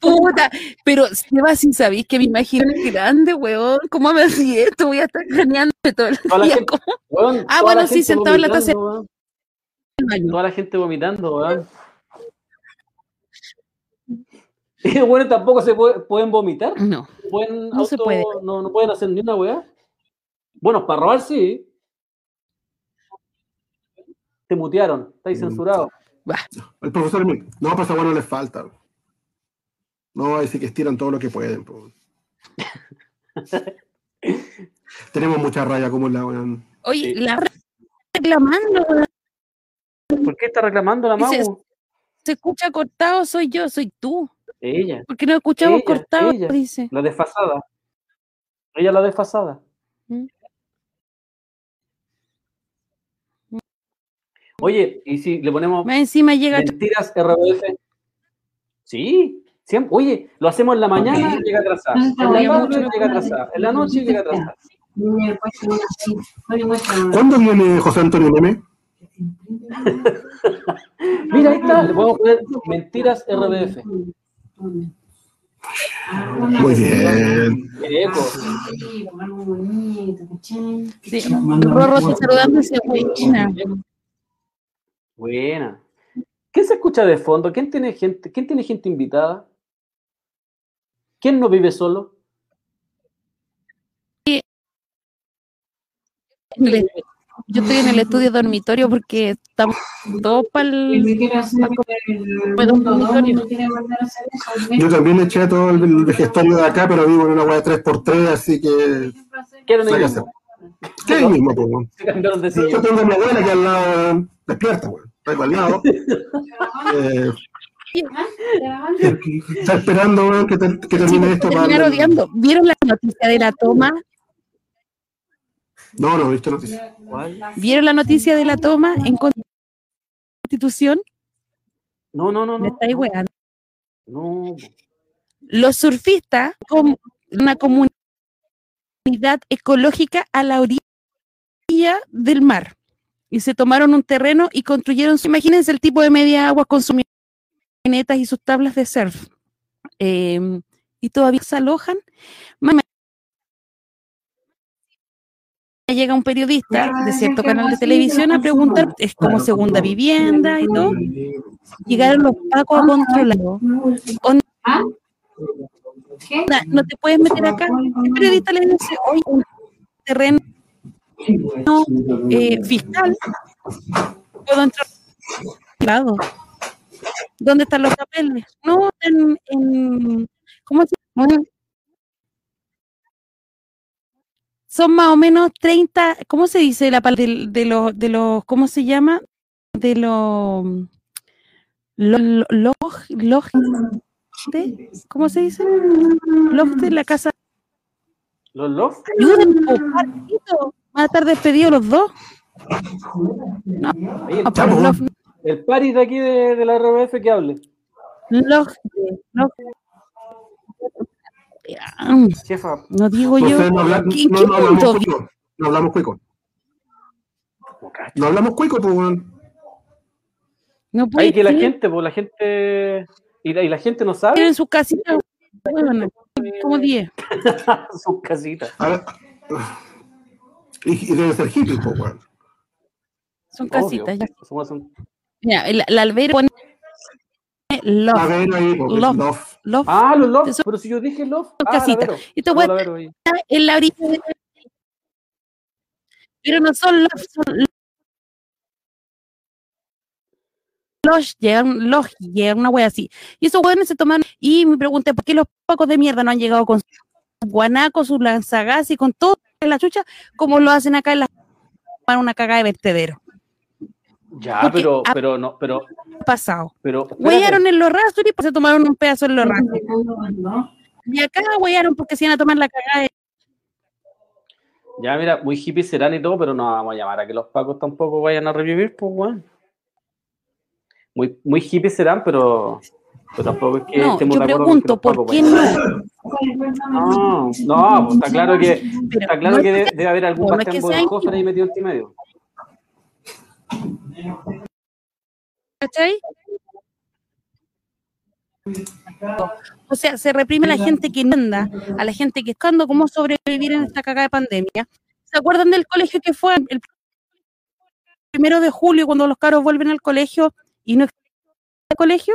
Puta, pero Seba, si sabéis que mi es grande, weón, ¿cómo me hacía esto? Voy a estar craneando todo el Toda día. Weón, Ah, bueno, sí, sentado en la taza. weón. Toda la gente vomitando, weón. Y weones tampoco se puede- pueden vomitar. No. Pueden No se puede. No, no pueden hacer ni una weá. Bueno, para robar sí. Te mutearon, estáis Mm. censurado. El profesor. No, pues a bueno les falta. No, ahí sí que estiran todo lo que pueden. Tenemos mucha raya como la weón. Oye, la re- reclamando. ¿Por qué está reclamando la Mau? Se escucha cortado, soy yo, soy tú. Ella. Porque no escuchamos Ella, cortado, ella. dice. La desfasada. Ella la desfasada. Mm. Oye, ¿y si le ponemos Más encima llega mentiras RBF? Sí, siempre. Oye, lo hacemos en la mañana y llega atrasada. En la tarde llega atrasada. En la noche llega atrasada. ¿Cuándo viene José Antonio Meme? Mira, ahí está. Le podemos poner mentiras RBF. Muy bien. Eco. Sí, Rorro está saludando y se buena. ¿Qué se escucha de fondo? ¿Quién tiene gente, quién tiene gente invitada? ¿Quién no vive solo? Yo estoy en el estudio dormitorio porque estamos todos para el. Yo también eché todo el, el vejestorio de acá, pero vivo en una hueá 3x3, así que. Mismo. ¿Qué es mismo, de Yo tengo a mi abuela que al lado despierta, weón. Al lado. Eh, está esperando, weón, que, te- que termine esto para. odiando. ¿Vieron la noticia de la toma? No, no, viste noticia. ¿Vieron la noticia de la toma en Constitución? No, no, no, Me no. estáis weando. No. Los surfistas, con una comunidad ecológica a la orilla del mar. Y se tomaron un terreno y construyeron, imagínense el tipo de media agua con sus camionetas y sus tablas de surf. Eh, y todavía se alojan. Ma- Llega un periodista de cierto canal de televisión a preguntar, es como segunda vivienda y todo. Llegaron los pacos a controlarlo. On- Onda, no te puedes meter acá. El periodista le dice, oye, un terreno eh, fiscal, puedo entrar lado. ¿Dónde están los papeles? No, en, en ¿cómo se llama? Son más o menos 30, ¿cómo se dice la de, de los, de los, ¿cómo se llama? De los, lo- lo- log, log, de, ¿cómo se dice? Log de la casa. ¿Los Marquito. Van a estar despedidos los dos. No, Oye. Love- el Paris de aquí de, de la RBF que hable. Ah, Jefa, No digo No yo. no, habla- ¿En no- qué no hablamos cuico. No hablamos cuico. No hablamos cuico, pues. No puede Hay que la gente, pues la gente. Y la, y la gente no sabe en su casita, huevona, como 10. sus casitas. Y, y debe ser hippie, pues, weón. Son casitas. Ya. Mira, el, la albera pone love. Ahí, Love. love. love. Ah, los love, pero si yo dije love. Son Ah, casitas. Y te No, voy a en la orilla de- Pero no son love, son los llegan, los llegan, una wea así. Y esos weones se tomaron. Y me pregunté, ¿por qué los pacos de mierda no han llegado con sus guanacos, sus lanzagas y con todo la chucha, como lo hacen acá en la para una cagada de vertedero? Ya, Porque pero, pero no, pero, Pasado. pero. Huellaron en los rastros y se tomaron un pedazo en los rastros. Y acá huellaron porque se iban a tomar la cagada de Ya, mira, muy hippies serán y todo, pero no vamos a llamar a que los pacos tampoco vayan a revivir, pues, weón. Muy, muy hippies serán, pero, pero tampoco es que No, estemos yo de acuerdo con que pregunto, los ¿por pacos qué vayan. no? No, no, pues está claro que, está claro no que debe, debe haber algún sean Bodenhofer ahí metido entre medio. ¿Cachai? O sea, se reprime a la gente que no anda, a la gente que está buscando cómo sobrevivir en esta cagada de pandemia. ¿Se acuerdan del colegio que fue el primero de julio cuando los caros vuelven al colegio y no existe el colegio?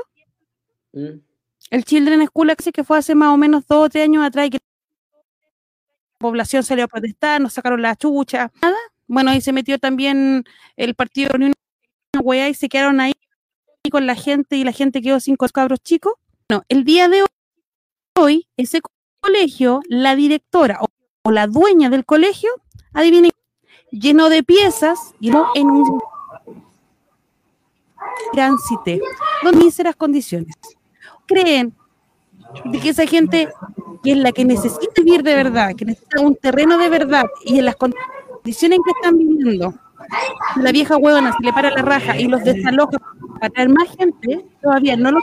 Mm. El Children School Access que fue hace más o menos dos o tres años atrás y que la población salió a protestar, nos sacaron la chucha, nada. Bueno, ahí se metió también el partido de Unión y se quedaron ahí con la gente y la gente quedó sin cos- cabros chicos. No, el día de hoy, ese co- colegio, la directora o, la dueña del colegio, adivinen, lleno de piezas, llenó en un gran cité, con míseras condiciones. Creen de que esa gente que es la que necesita vivir de verdad, que necesita un terreno de verdad y en las condiciones en que están viviendo, la vieja huevona se le para la raja y los desaloja para traer más gente, todavía no lo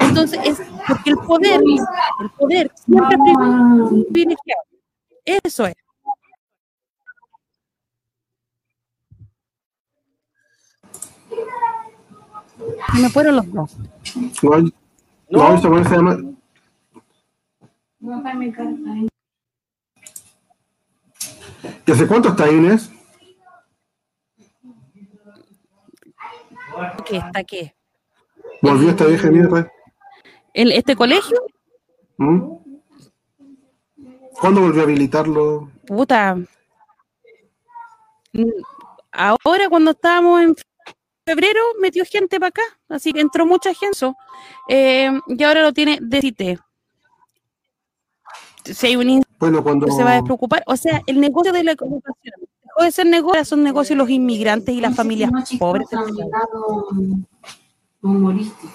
entonces es porque el poder, el poder siempre es privilegiado. Eso es. Y me fueron los dos. No, no, esa weón se llama. ¿Y hace cuánto está Inés? ¿Qué está qué? ¿Volvió esta vieja mierda? ¿El, ¿Este colegio? ¿Mm? ¿Cuándo volvió a habilitarlo? Puta. Ahora cuando estábamos en febrero metió gente para acá, así que entró mucha gente. Eh, y ahora lo tiene de CITE. Si hay un Bueno, cuando. se va a despreocupar. O sea, el negocio de la ocupación dejó de ser negocio, son negocios los inmigrantes y las familias pobres. humorístico.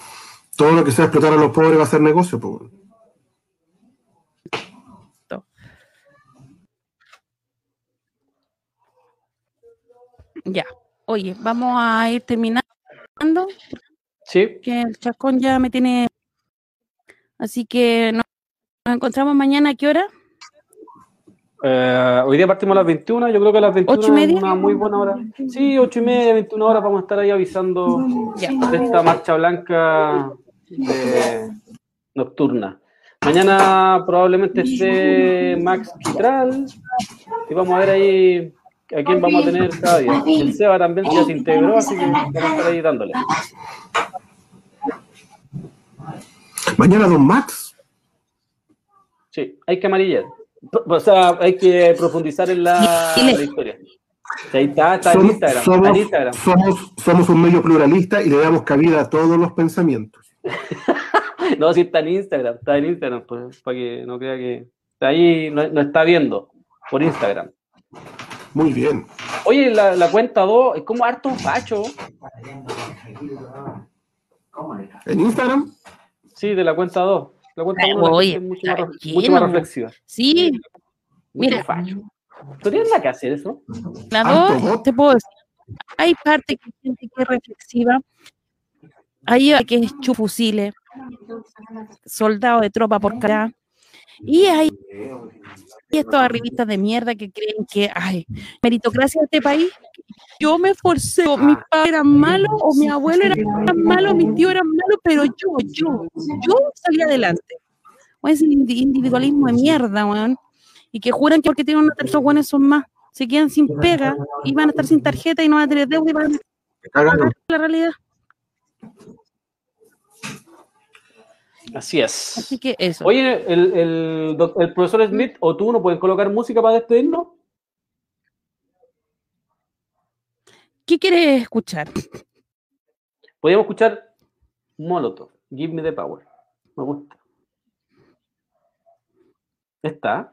Todo lo que sea explotar a los pobres va a ser negocio, weón. Ya. Oye, vamos a ir terminando. Sí. Que el chascón ya me tiene. Así que nos, nos encontramos mañana a qué hora? Eh, hoy día partimos a las 21, yo creo que a las 21 ¿Ocho y media? es una muy buena hora. Sí, 8 y media, 21 horas vamos a estar ahí avisando de esta marcha blanca de- nocturna. Mañana probablemente esté Max Quitral y vamos a ver ahí a quién vamos a tener cada día. El Seba también ya se integró, así que vamos a estar ahí dándole. Mañana Don Max. Sí, hay que amarillar. O sea, hay que profundizar en la, la historia. Ahí está, está en Instagram. somos- está en Instagram. somos- somos un medio pluralista y le damos cabida a todos los pensamientos. No, sí está en Instagram, está en Instagram, pues, para que no crea que está ahí no, no está viendo por Instagram. Muy bien. Oye, la, la cuenta 2 es como harto facho. ¿En Instagram? Sí, de la cuenta 2. La cuenta 1 Oye, es mucho más, mucho más reflexiva. Sí, Mucho mira. facho. ¿Tú tienes nada que hacer eso? la dos, te puedo decir. hay parte que gente que es reflexiva, hay que es chufusiles, soldado de tropa por cara, y hay estos arribistas de mierda que creen que, ay, meritocracia de este país, yo me esforcé, o mi padre era malo, o mi abuelo era malo, mi tío era malo, pero yo, yo, yo salí adelante. O ese indi- individualismo de mierda, weón. Y que juran que porque tienen una tercera buenos son más. Se quedan sin pega y van a estar sin tarjeta y no van a tener deuda y van a la realidad. Así es. Así que eso. Oye, el, el, doc- el profesor Smith o tú no pueden colocar música para despedirnos. ¿Qué quieres escuchar? Podríamos escuchar Molotov, Give Me the Power. Me gusta. Está.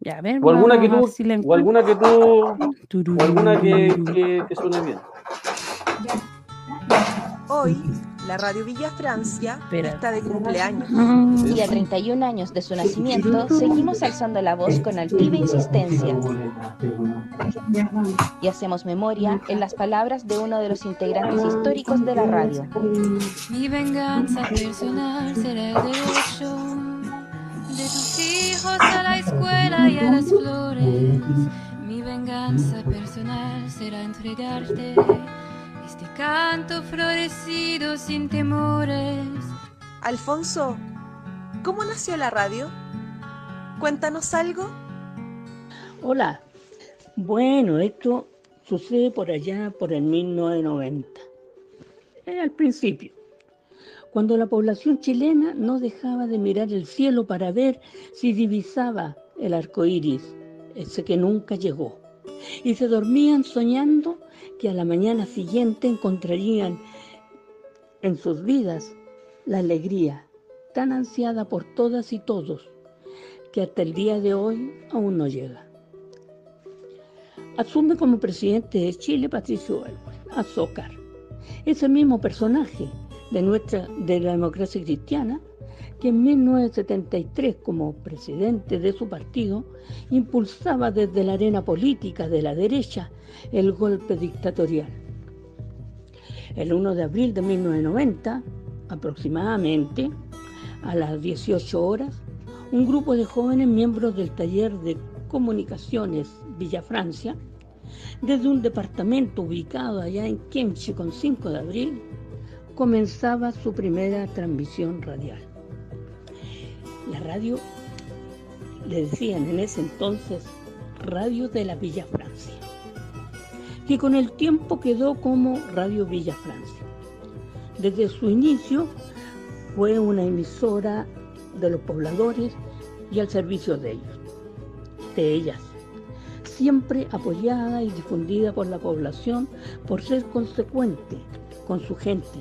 Ya, a ver, O alguna que tú, si o alguna que tú, o alguna que, que, que suene bien. Hoy, la Radio Villa Francia está de cumpleaños. Y a 31 años de su nacimiento, seguimos alzando la voz con altiva insistencia. Y hacemos memoria en las palabras de uno de los integrantes históricos de la radio. Mi venganza personal será el derecho de tus hijos a la escuela y a las flores. Mi venganza personal será entregarte este canto florecido sin temores. Alfonso, ¿cómo nació la radio? Cuéntanos algo. Hola. Bueno, esto sucede por allá, por el 1990. Eh, al principio, cuando la población chilena no dejaba de mirar el cielo para ver si divisaba el arco iris, ese que nunca llegó. Y se dormían soñando que a la mañana siguiente encontrarían en sus vidas la alegría tan ansiada por todas y todos que hasta el día de hoy aún no llega. Asume como presidente de Chile Patricio Azócar, ese mismo personaje de, nuestra, de la democracia cristiana que en 1973 como presidente de su partido impulsaba desde la arena política de la derecha el golpe dictatorial. El 1 de abril de 1990, aproximadamente a las 18 horas, un grupo de jóvenes miembros del taller de comunicaciones Villa Francia, desde un departamento ubicado allá en Kemchi con 5 de abril, comenzaba su primera transmisión radial. La radio, le decían en ese entonces, Radio de la Villa Francia, que con el tiempo quedó como Radio Villa Francia. Desde su inicio fue una emisora de los pobladores y al servicio de ellos, de ellas, siempre apoyada y difundida por la población por ser consecuente con su gente,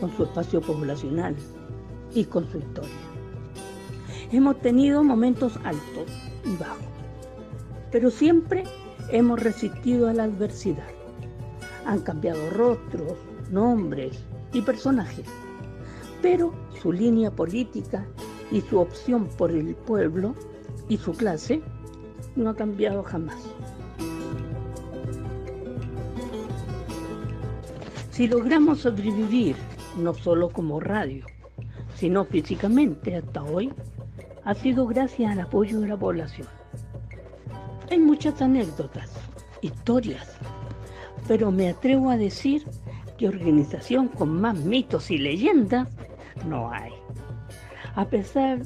con su espacio poblacional y con su historia. Hemos tenido momentos altos y bajos, pero siempre hemos resistido a la adversidad. Han cambiado rostros, nombres y personajes, pero su línea política y su opción por el pueblo y su clase no ha cambiado jamás. Si logramos sobrevivir, no solo como radio, sino físicamente hasta hoy, ha sido gracias al apoyo de la población. Hay muchas anécdotas, historias, pero me atrevo a decir que organización con más mitos y leyendas no hay. A pesar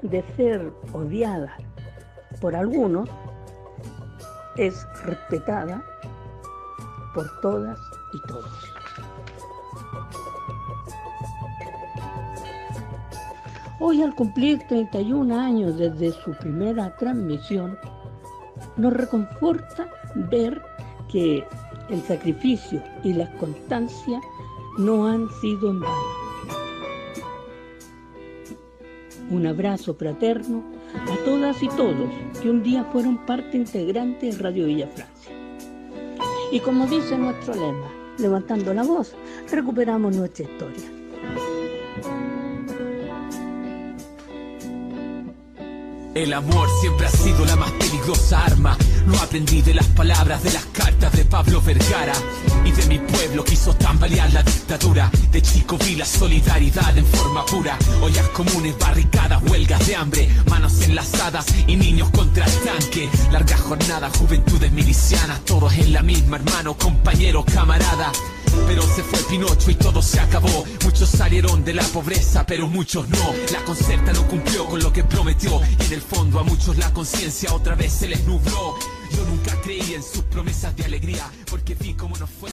de ser odiada por algunos, es respetada por todas y todos. Hoy al cumplir 31 años desde su primera transmisión, nos reconforta ver que el sacrificio y la constancia no han sido en vano. Un abrazo fraterno a todas y todos que un día fueron parte integrante de Radio Villa Francia. Y como dice nuestro lema, levantando la voz, recuperamos nuestra historia. El amor siempre ha sido la más peligrosa arma. Lo aprendí de las palabras de las cartas de Pablo Vergara. Y de mi pueblo quiso tambalear la dictadura. De chico vi la solidaridad en forma pura. Ollas comunes, barricadas, huelgas de hambre. Manos enlazadas y niños contra el tanque. Largas jornadas, juventudes milicianas. Todos en la misma, hermano, compañero, camarada. Pero se fue Pinocho y todo se acabó. Muchos salieron de la pobreza, pero muchos no. La concerta no cumplió con lo que prometió. Y en el fondo a muchos la conciencia otra vez se les nubló. Yo nunca creí en sus promesas de alegría, porque vi cómo no fue.